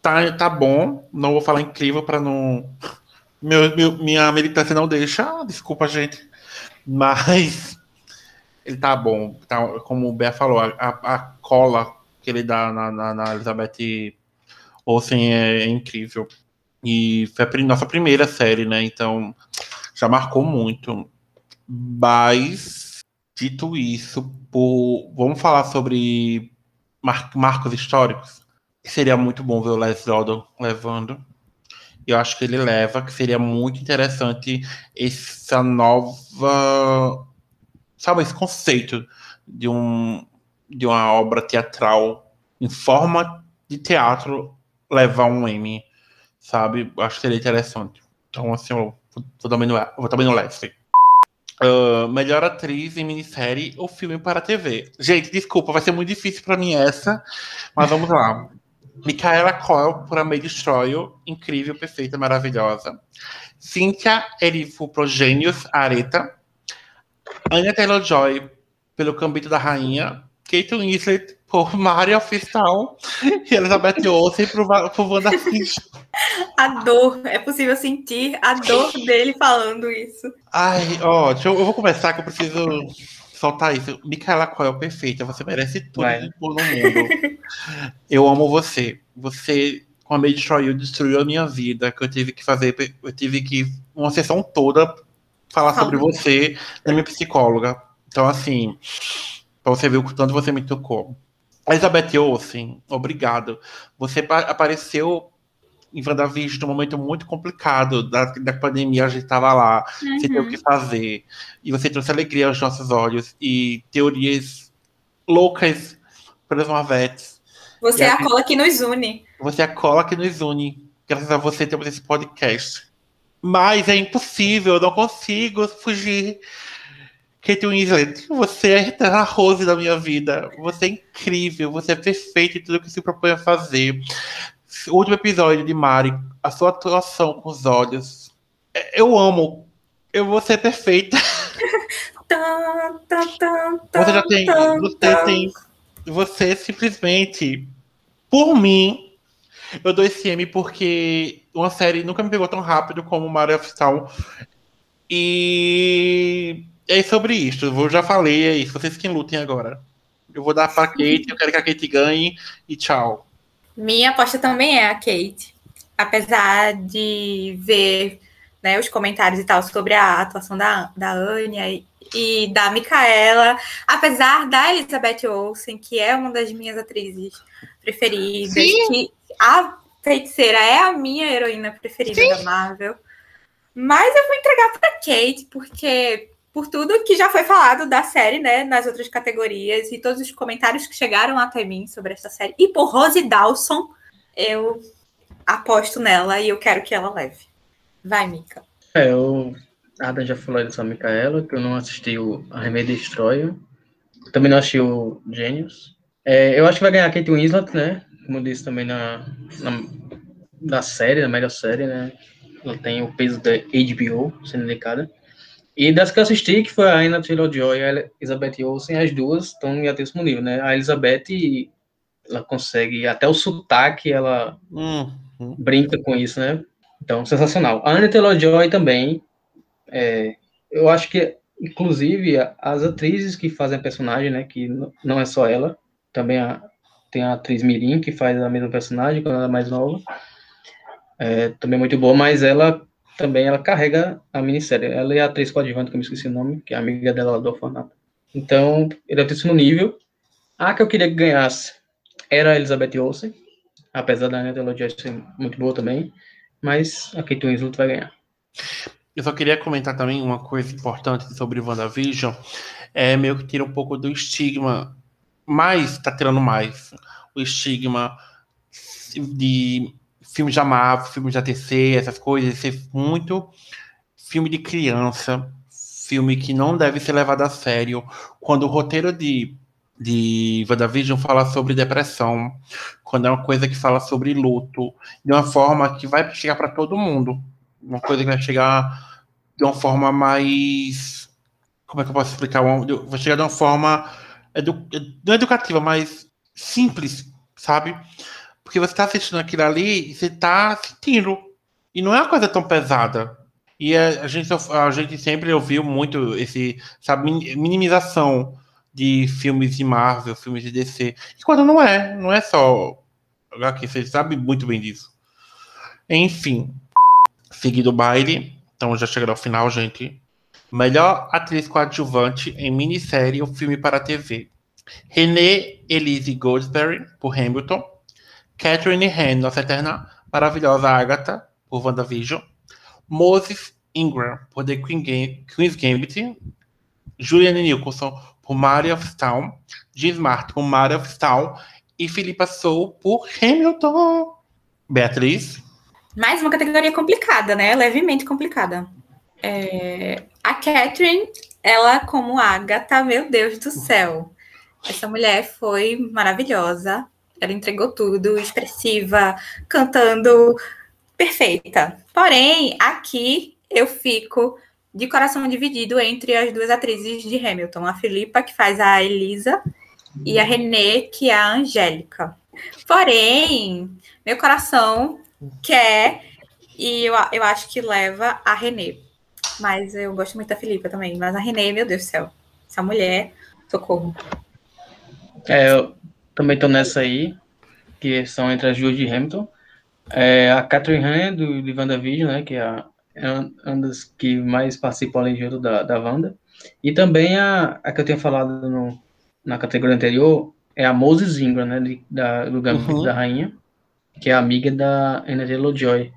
tá, tá bom. Não vou falar incrível para não. Meu, meu, minha militância não deixa. Desculpa, gente. Mas ele tá bom. Tá, como o Bé falou, a, a, cola que ele dá na, na, na Elizabeth Olsen é, é, incrível. E foi a nossa primeira série, né? Então já marcou muito. Mas, dito isso, por, vamos falar sobre mar, marcos históricos seria muito bom ver o Les Odom levando. Eu acho que ele leva, que seria muito interessante essa nova. Sabe, esse conceito de, um, de uma obra teatral em forma de teatro levar um Emmy, sabe? Acho que seria interessante. Então, assim, eu vou também no, vou Leslie. Uh, melhor atriz em minissérie ou filme para TV. Gente, desculpa, vai ser muito difícil para mim essa, mas vamos lá. Micaela Coel por A May Destroy, incrível, perfeita, maravilhosa. Cynthia Erivo por Gênios, Areta. Anya Taylor-Joy pelo Cambito da Rainha. Kate Winslet por Maria Fistal. E Elizabeth Olsen por, por WandaVision. A dor, é possível sentir a dor dele falando isso. Ai, ó, eu, eu vou começar que eu preciso soltar isso. Micaela Coel, perfeita. Você merece tudo Vai. no mundo. eu amo você. Você, com a May Destroy destruiu a minha vida. Que eu tive que fazer. Eu tive que. Uma sessão toda falar sobre você da minha psicóloga. Então, assim. Pra você ver o quanto você me tocou. Elizabeth Olsen, obrigado. Você apareceu em WandaVision num momento muito complicado da, da pandemia, a gente estava lá, uhum. sem ter o que fazer. E você trouxe alegria aos nossos olhos e teorias loucas para as Marvetes. Você é a cola que nos une. Você é a cola que nos une. Graças a você temos esse podcast. Mas é impossível, eu não consigo fugir. Kate Winslet, você é a Rose da minha vida. Você é incrível, você é perfeito em tudo que se propõe a fazer o último episódio de Mari, a sua atuação com os olhos. É, eu amo. Eu vou ser perfeita. você já tem. Você tem. Você simplesmente. Por mim, eu dou esse M porque uma série nunca me pegou tão rápido como Mari of Town. E é sobre isso. Eu já falei, é isso. Vocês que lutem agora. Eu vou dar pra Kate, eu quero que a Kate ganhe e tchau. Minha aposta também é a Kate. Apesar de ver né, os comentários e tal sobre a atuação da, da Anya e, e da Micaela, apesar da Elizabeth Olsen, que é uma das minhas atrizes preferidas, Sim. que a feiticeira é a minha heroína preferida Sim. da Marvel. Mas eu vou entregar para Kate, porque por tudo que já foi falado da série, né, nas outras categorias e todos os comentários que chegaram até mim sobre essa série. E por Rose Dawson, eu aposto nela e eu quero que ela leve. Vai, Mika. É, eu Adam já falou dessa Micaela, que eu não assisti o A Remedy Destroyer. Também não assisti o Genius. É, eu acho que vai ganhar a Kate Winslet, né? Como eu disse também na, na, na série, na melhor série, né? Ela tem o peso da HBO sendo indicada. E das que eu assisti, que foi a Anna Taylor-Joy e a Elizabeth Olsen, as duas estão em altíssimo nível, né? A Elizabeth, ela consegue, até o sotaque, ela uhum. brinca com isso, né? Então, sensacional. A Anna Taylor-Joy também, é, eu acho que inclusive, as atrizes que fazem a personagem, né, que não é só ela, também a, tem a atriz Mirim, que faz a mesma personagem quando ela é mais nova, é, também muito boa, mas ela também ela carrega a minissérie. Ela é a atriz coadjuvante, que eu me esqueci o nome, que é amiga dela do orfanato. Então, ele deve ter no nível. A que eu queria que ganhasse era a Elizabeth Olsen, apesar da Joy ser muito boa também, mas a Kate Winslet vai ganhar. Eu só queria comentar também uma coisa importante sobre WandaVision, é meio que tira um pouco do estigma, mais, tá tirando mais, o estigma de filmes de Marvel, filmes da DC, essas coisas, ser muito filme de criança, filme que não deve ser levado a sério, quando o roteiro de de WandaVision fala sobre depressão, quando é uma coisa que fala sobre luto, de uma forma que vai chegar para todo mundo. Uma coisa que vai chegar de uma forma mais. Como é que eu posso explicar? Vai chegar de uma forma edu, não educativa, mas simples, sabe? Porque você está assistindo aquilo ali e você está sentindo. E não é uma coisa tão pesada. E a, gente, a gente sempre ouviu muito esse, sabe, minimização de filmes de Marvel, filmes de DC. E quando não é, não é só aqui, você sabe muito bem disso. Enfim, seguido o baile, então já chegando ao final, gente. Melhor atriz coadjuvante em minissérie ou filme para TV. Renée Elise Goldsberry, por Hamilton. Catherine Han, nossa eterna maravilhosa Agatha, por WandaVision. Moses Ingram, por The Queen Game, Queen's Gambit. Julianne Nicholson, por Maria of Town, Jean Smart por Maria of Town e Filipa Sou por Hamilton. Beatriz? Mais uma categoria complicada, né? Levemente complicada. É... A Catherine, ela como Agatha, meu Deus do céu. Essa mulher foi maravilhosa. Ela entregou tudo, expressiva, cantando, perfeita. Porém, aqui eu fico de coração dividido entre as duas atrizes de Hamilton, a Filipa, que faz a Elisa, e a Renée, que é a Angélica. Porém, meu coração quer, e eu, eu acho que leva a Renée. Mas eu gosto muito da Filipa também. Mas a Renée, meu Deus do céu, essa mulher, socorro. É, eu também estou nessa aí, que são entre as duas de Hamilton. É, a Catherine Han, do, de WandaVision, né, que é a é uma das que mais participou além de da, da Wanda. E também a, a que eu tinha falado no, na categoria anterior é a Moses Ingram, né, de, da, do Gambito uhum. da Rainha, que é amiga da Anna Taylor-Joy.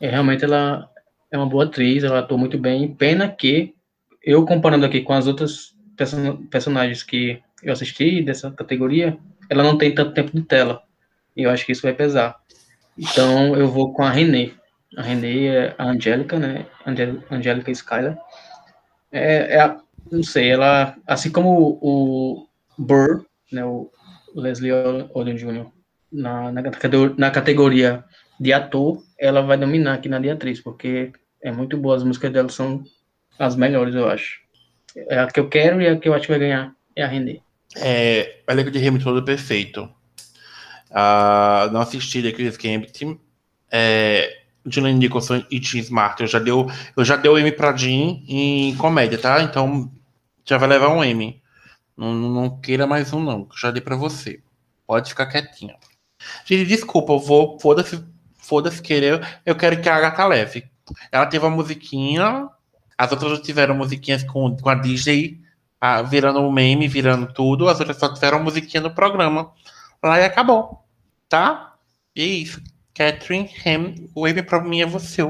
É, realmente ela é uma boa atriz, ela atua muito bem. Pena que, eu comparando aqui com as outras person personagens que eu assisti dessa categoria, ela não tem tanto tempo de tela. E eu acho que isso vai pesar. Então eu vou com a Renée. A Renée é a Angélica, né? Angélica Skyler. É, é a, não sei, ela, assim como o, Burr, né? O Leslie Odom Jr., na, na, na categoria de ator, ela vai dominar aqui na de atriz, porque é muito boa, as músicas dela são as melhores, eu acho. É a que eu quero e a que eu acho que vai ganhar é a Renée. É, o elenco de Hamilton todo perfeito. Uh, não assisti The Chris Gambit. É, Dylan Nicholson e Tim Smart. Eu já deu, eu já dei o M pra Jean em comédia, tá? Então já vai levar um M. Não, não queira mais um, não. Já dei pra você. Pode ficar quietinha. Gente, desculpa, eu vou. Foda-se, foda-se querer. Eu quero que a Agatha leve. Ela teve uma musiquinha. As outras tiveram musiquinhas com, com a DJ ah, virando um meme, virando tudo. As outras só tiveram musiquinha no programa. Lá e acabou. Tá? E é isso. Catherine Ham, o M pra mim é você.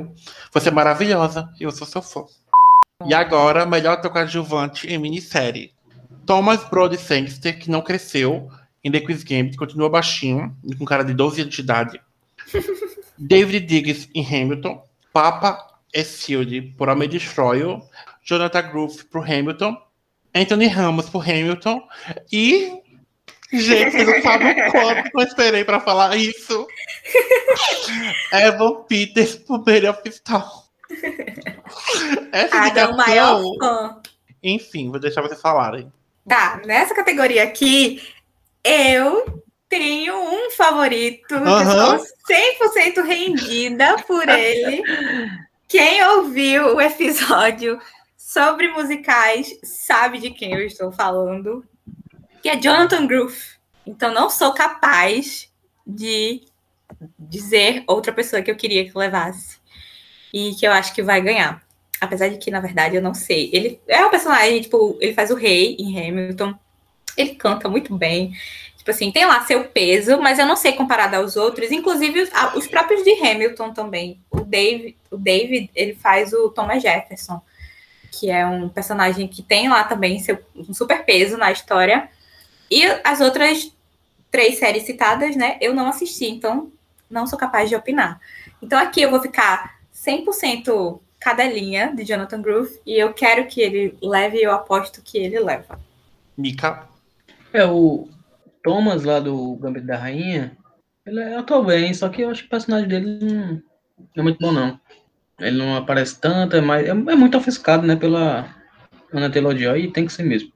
Você é maravilhosa, eu sou seu fã. E agora, melhor ator coadjuvante em minissérie. Thomas Brody Sangster, que não cresceu em The Quiz Game, continua baixinho, com cara de 12 anos de idade. David Diggs em Hamilton. Papa Esfield por Homem Destroy. Jonathan Groove por Hamilton. Anthony Ramos por Hamilton. E Gente, vocês não sabem o quanto eu esperei pra falar isso. Evan Peters pro Mary of Stone. Essa ah, indicação... maior. Enfim, vou deixar vocês falarem. Tá, nessa categoria aqui, eu tenho um favorito, uhum. estou 100% rendida por ele. Quem ouviu o episódio sobre musicais sabe de quem eu estou falando, que é Jonathan Groove. Então não sou capaz de dizer outra pessoa que eu queria que levasse e que eu acho que vai ganhar. Apesar de que, na verdade, eu não sei. Ele é um personagem, tipo, ele faz o rei em Hamilton. Ele canta muito bem. Tipo assim, tem lá seu peso, mas eu não sei comparado aos outros. Inclusive, os, os próprios de Hamilton também. O Dave, o David, ele faz o Thomas Jefferson, que é um personagem que tem lá também seu, um super peso na história. E as outras três séries citadas, né, eu não assisti, então não sou capaz de opinar. Então aqui eu vou ficar 100% cadelinha de Jonathan Groove e eu quero que ele leve e eu aposto que ele leva. Mika? É, o Thomas lá do Gambito da Rainha, ele é atuou bem, só que eu acho que o personagem dele não é muito bom, não. Ele não aparece tanto, é, mais, é, é muito ofuscado, né, pela Ana Taylor-Joy e tem que ser mesmo.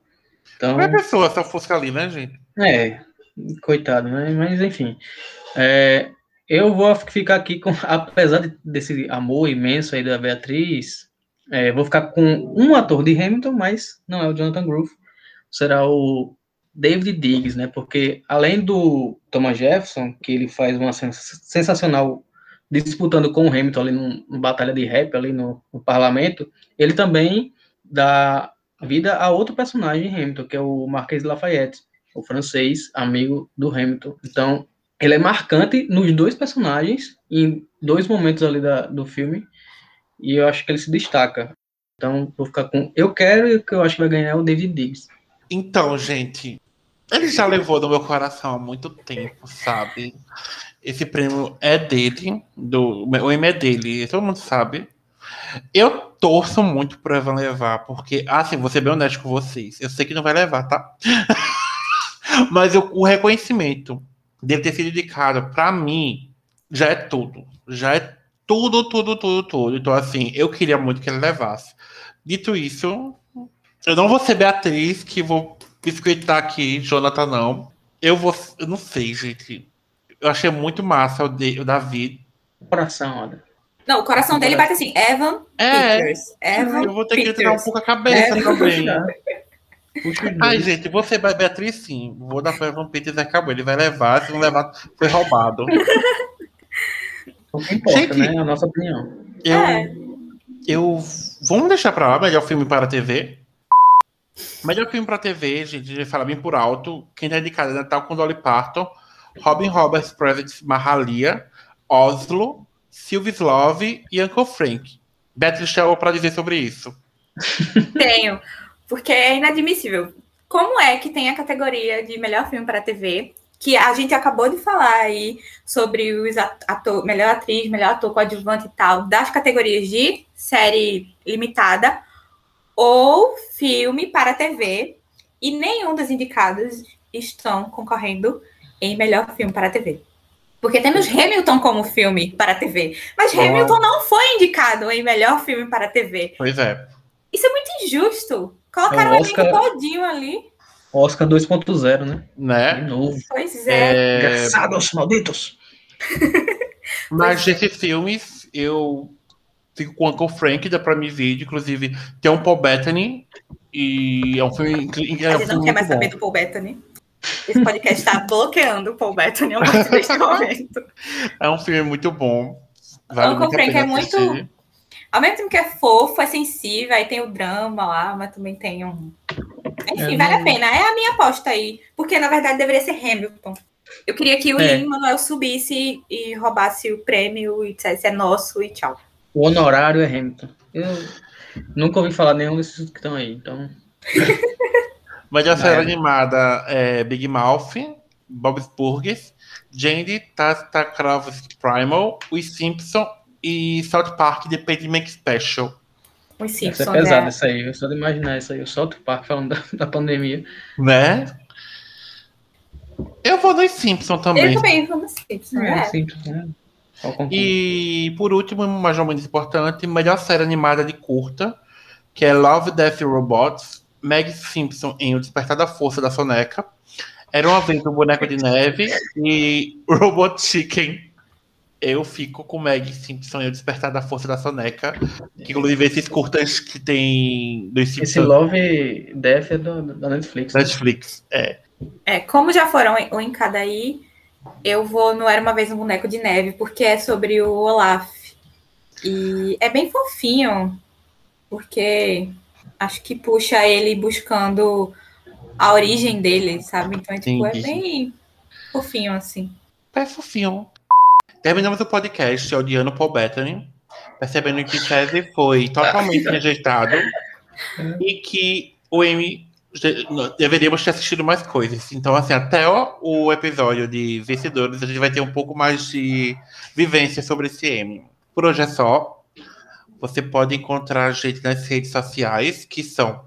Então, é pessoa essa ofusca ali, né, gente? É, coitado, né? Mas enfim. É, eu vou ficar aqui com, apesar de, desse amor imenso aí da Beatriz, é, vou ficar com um ator de Hamilton, mas não é o Jonathan Groove, será o David Diggs, né? Porque além do Thomas Jefferson, que ele faz uma sensacional disputando com o Hamilton ali numa batalha de rap ali no, no parlamento, ele também dá vida a outro personagem Hamilton, que é o Marquês de Lafayette o francês, amigo do Hamilton. Então, ele é marcante nos dois personagens, em dois momentos ali da, do filme, e eu acho que ele se destaca. Então, vou ficar com. Eu quero e o que eu acho que vai ganhar é o David Diggs. Então, gente, ele já levou no meu coração há muito tempo, sabe? Esse prêmio é dele, do, o M é dele, todo mundo sabe. Eu torço muito pro Evan levar, porque, assim, vou ser bem honesto com vocês. Eu sei que não vai levar, tá? Mas eu, o reconhecimento dele ter sido indicado, para mim, já é tudo. Já é tudo, tudo, tudo, tudo. Então, assim, eu queria muito que ele levasse. Dito isso, eu não vou ser Beatriz, que vou biscoitar aqui, Jonathan, não. Eu vou. Eu não sei, gente. Eu achei muito massa o, de, o Davi. Coração, olha. Não, o coração dele bate assim, Evan é, Peters. Evan eu vou ter Peters. que tirar um pouco a cabeça Evan também. Ai, gente, você vai Beatriz sim. Vou dar para Evan Peters e acabou. Ele vai levar, se não levar, foi roubado. Não importa, gente, né? É a nossa opinião. Eu, é. eu. Vamos deixar para lá, melhor filme para a TV. Melhor filme para a TV, gente, gente fala bem por alto. Quem tá indicado é Natal com Dolly Parton, Robin Roberts, President Mahalia, Oslo, Sylvie Love e Uncle Frank. Beatriz, tem algo para dizer sobre isso? Tenho porque é inadmissível. Como é que tem a categoria de melhor filme para TV, que a gente acabou de falar aí sobre os ator, melhor atriz, melhor ator coadjuvante e tal, das categorias de série limitada ou filme para TV, e nenhum dos indicados estão concorrendo em melhor filme para TV. Porque temos Hamilton como filme para TV, mas Hamilton não foi indicado em melhor filme para TV. Pois é. Isso é muito injusto. Colocaram é um Oscar... o elenco todinho ali. Oscar 2.0, né? Né? De novo. Pois é. é... Engraçados, malditos. Mas desses filmes, eu fico com o Uncle Frank da Prime Video. Inclusive, tem um Paul Bettany. E é um filme. É um filme não quer mais bom. saber do Paul Bettany. Esse podcast está bloqueando o Paul Bettany a partir deste momento. É um filme muito bom. Vale Uncle Frank é muito ao mesmo tempo que é fofo, é sensível, aí tem o drama lá, mas também tem um. Enfim, é, vale a pena. É a minha aposta aí. Porque, na verdade, deveria ser Hamilton. Eu queria que o é. Lin-Manuel subisse e roubasse o prêmio e dissesse é nosso e tchau. O honorário é Hamilton. Eu nunca ouvi falar nenhum desses que estão aí, então. Mas a série animada é Big Mouth, Bob Burgers, Jandy Tastakravsky Primal, Os Simpson e South Park The Pandemic Special. Os Simpsons, isso é pesado né? isso aí, só de imaginar isso aí, o South Park falando da, da pandemia. Né? Eu vou nos Simpsons também. Eu também vou nos Simpsons, é, né? Simpsons, né? E por último, mas não menos importante, melhor série animada de curta, que é Love, Death Robots, Meg Simpson em O Despertar da Força da Soneca, Era uma vez um boneco de neve e Robot Chicken eu fico com Meg Simpson e o Despertar da Força da Soneca. Que, inclusive, esses curtas que tem dos Simpsons. Esse Love Death é do, da Netflix. Né? Netflix, é. É, como já foram um em cada aí, eu vou no Era Uma Vez um Boneco de Neve, porque é sobre o Olaf. E é bem fofinho, porque acho que puxa ele buscando a origem dele, sabe? Então, é, tipo, é bem fofinho, assim. É fofinho. Terminamos o podcast odiando Paul Bettany, percebendo que Tese foi totalmente rejeitado e que o Amy deveríamos ter assistido mais coisas. Então, assim, até o, o episódio de Vencedores, a gente vai ter um pouco mais de vivência sobre esse Emmy. Por hoje é só. Você pode encontrar a gente nas redes sociais, que são.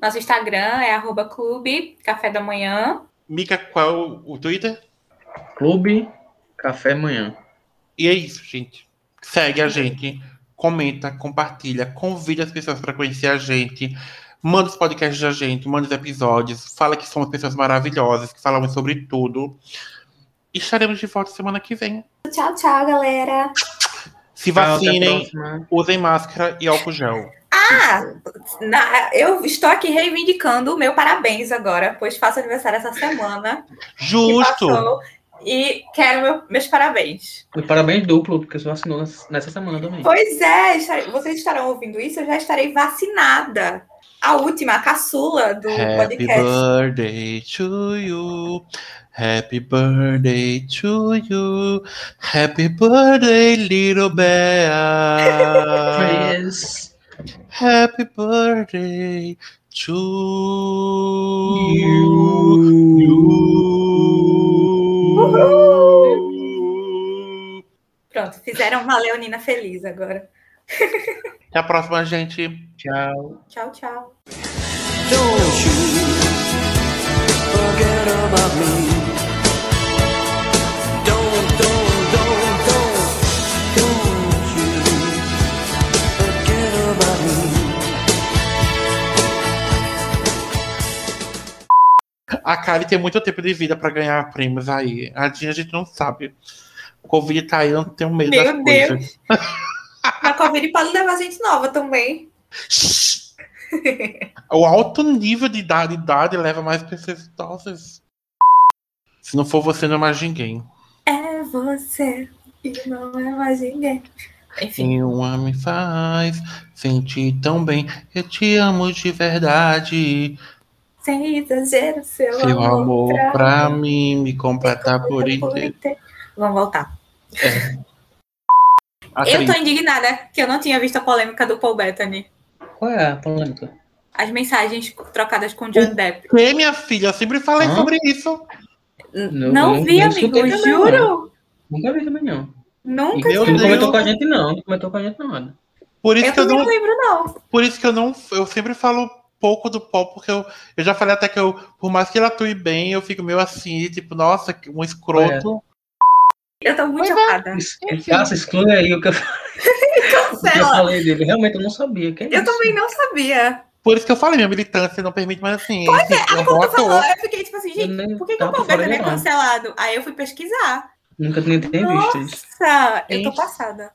Nosso Instagram é arroba clube café da manhã. Mica, qual é o, o Twitter? Clube Café Manhã. E é isso, gente. Segue a gente, comenta, compartilha, convide as pessoas para conhecer a gente. Manda os podcasts da gente, manda os episódios. Fala que somos pessoas maravilhosas, que falamos sobre tudo. E estaremos de volta semana que vem. Tchau, tchau, galera. Se vacinem, usem máscara e álcool gel. Ah, na, eu estou aqui reivindicando o meu parabéns agora, pois faço aniversário essa semana. Justo. E quero meu, meus parabéns. E parabéns duplo, porque você vacinou nessa semana também. Pois é, vocês estarão ouvindo isso, eu já estarei vacinada. A última, a caçula do Happy podcast. Happy birthday to you. Happy birthday to you. Happy birthday, little bear. yes. Happy birthday to you. you. Pronto, fizeram uma leonina feliz agora. Até a próxima, gente. Tchau. Tchau, tchau. A Kali tem muito tempo de vida para ganhar prêmios aí. A Dinha a gente não sabe. O Covid tá aí, eu não tenho medo Meu das Deus. coisas. A Covid pode levar gente nova também. o alto nível de idade, idade leva mais pessoas idosas. Se não for você, não é mais ninguém. É você e não é mais ninguém. Enfim. Uma me faz sentir tão bem. Eu te amo de verdade. Sem exagero, seu, seu amor, amor pra, pra mim me completa por inteiro. Vamos voltar. É. Eu tô indignada que eu não tinha visto a polêmica do Paul Bettany. Qual é a polêmica? As mensagens trocadas com John Depp. Que, minha filha? Eu sempre falei Hã? sobre isso. Não, não vi, amigo, juro. Nunca vi também, não. Nunca vi. Não comentou com a gente, não. Não comentou com a gente, nada. Por isso eu que eu não lembro, não. Por isso que eu não. Eu sempre falo pouco do Paul, porque eu, eu já falei até que eu, por mais que ele atue bem, eu fico meio assim, tipo, nossa, um escroto. Eu tô muito chocada. Nossa, exclui aí o que eu, o que eu falei dele. Realmente eu não sabia. Que é eu isso? também não sabia. Por isso que eu falei, minha militância não permite mais assim. Pois é, aí quando tu falou, eu fiquei tipo assim, gente, por que, que o Paul Bettany é cancelado? Aí eu fui pesquisar. Nunca tinha visto isso. Nossa, eu tô passada.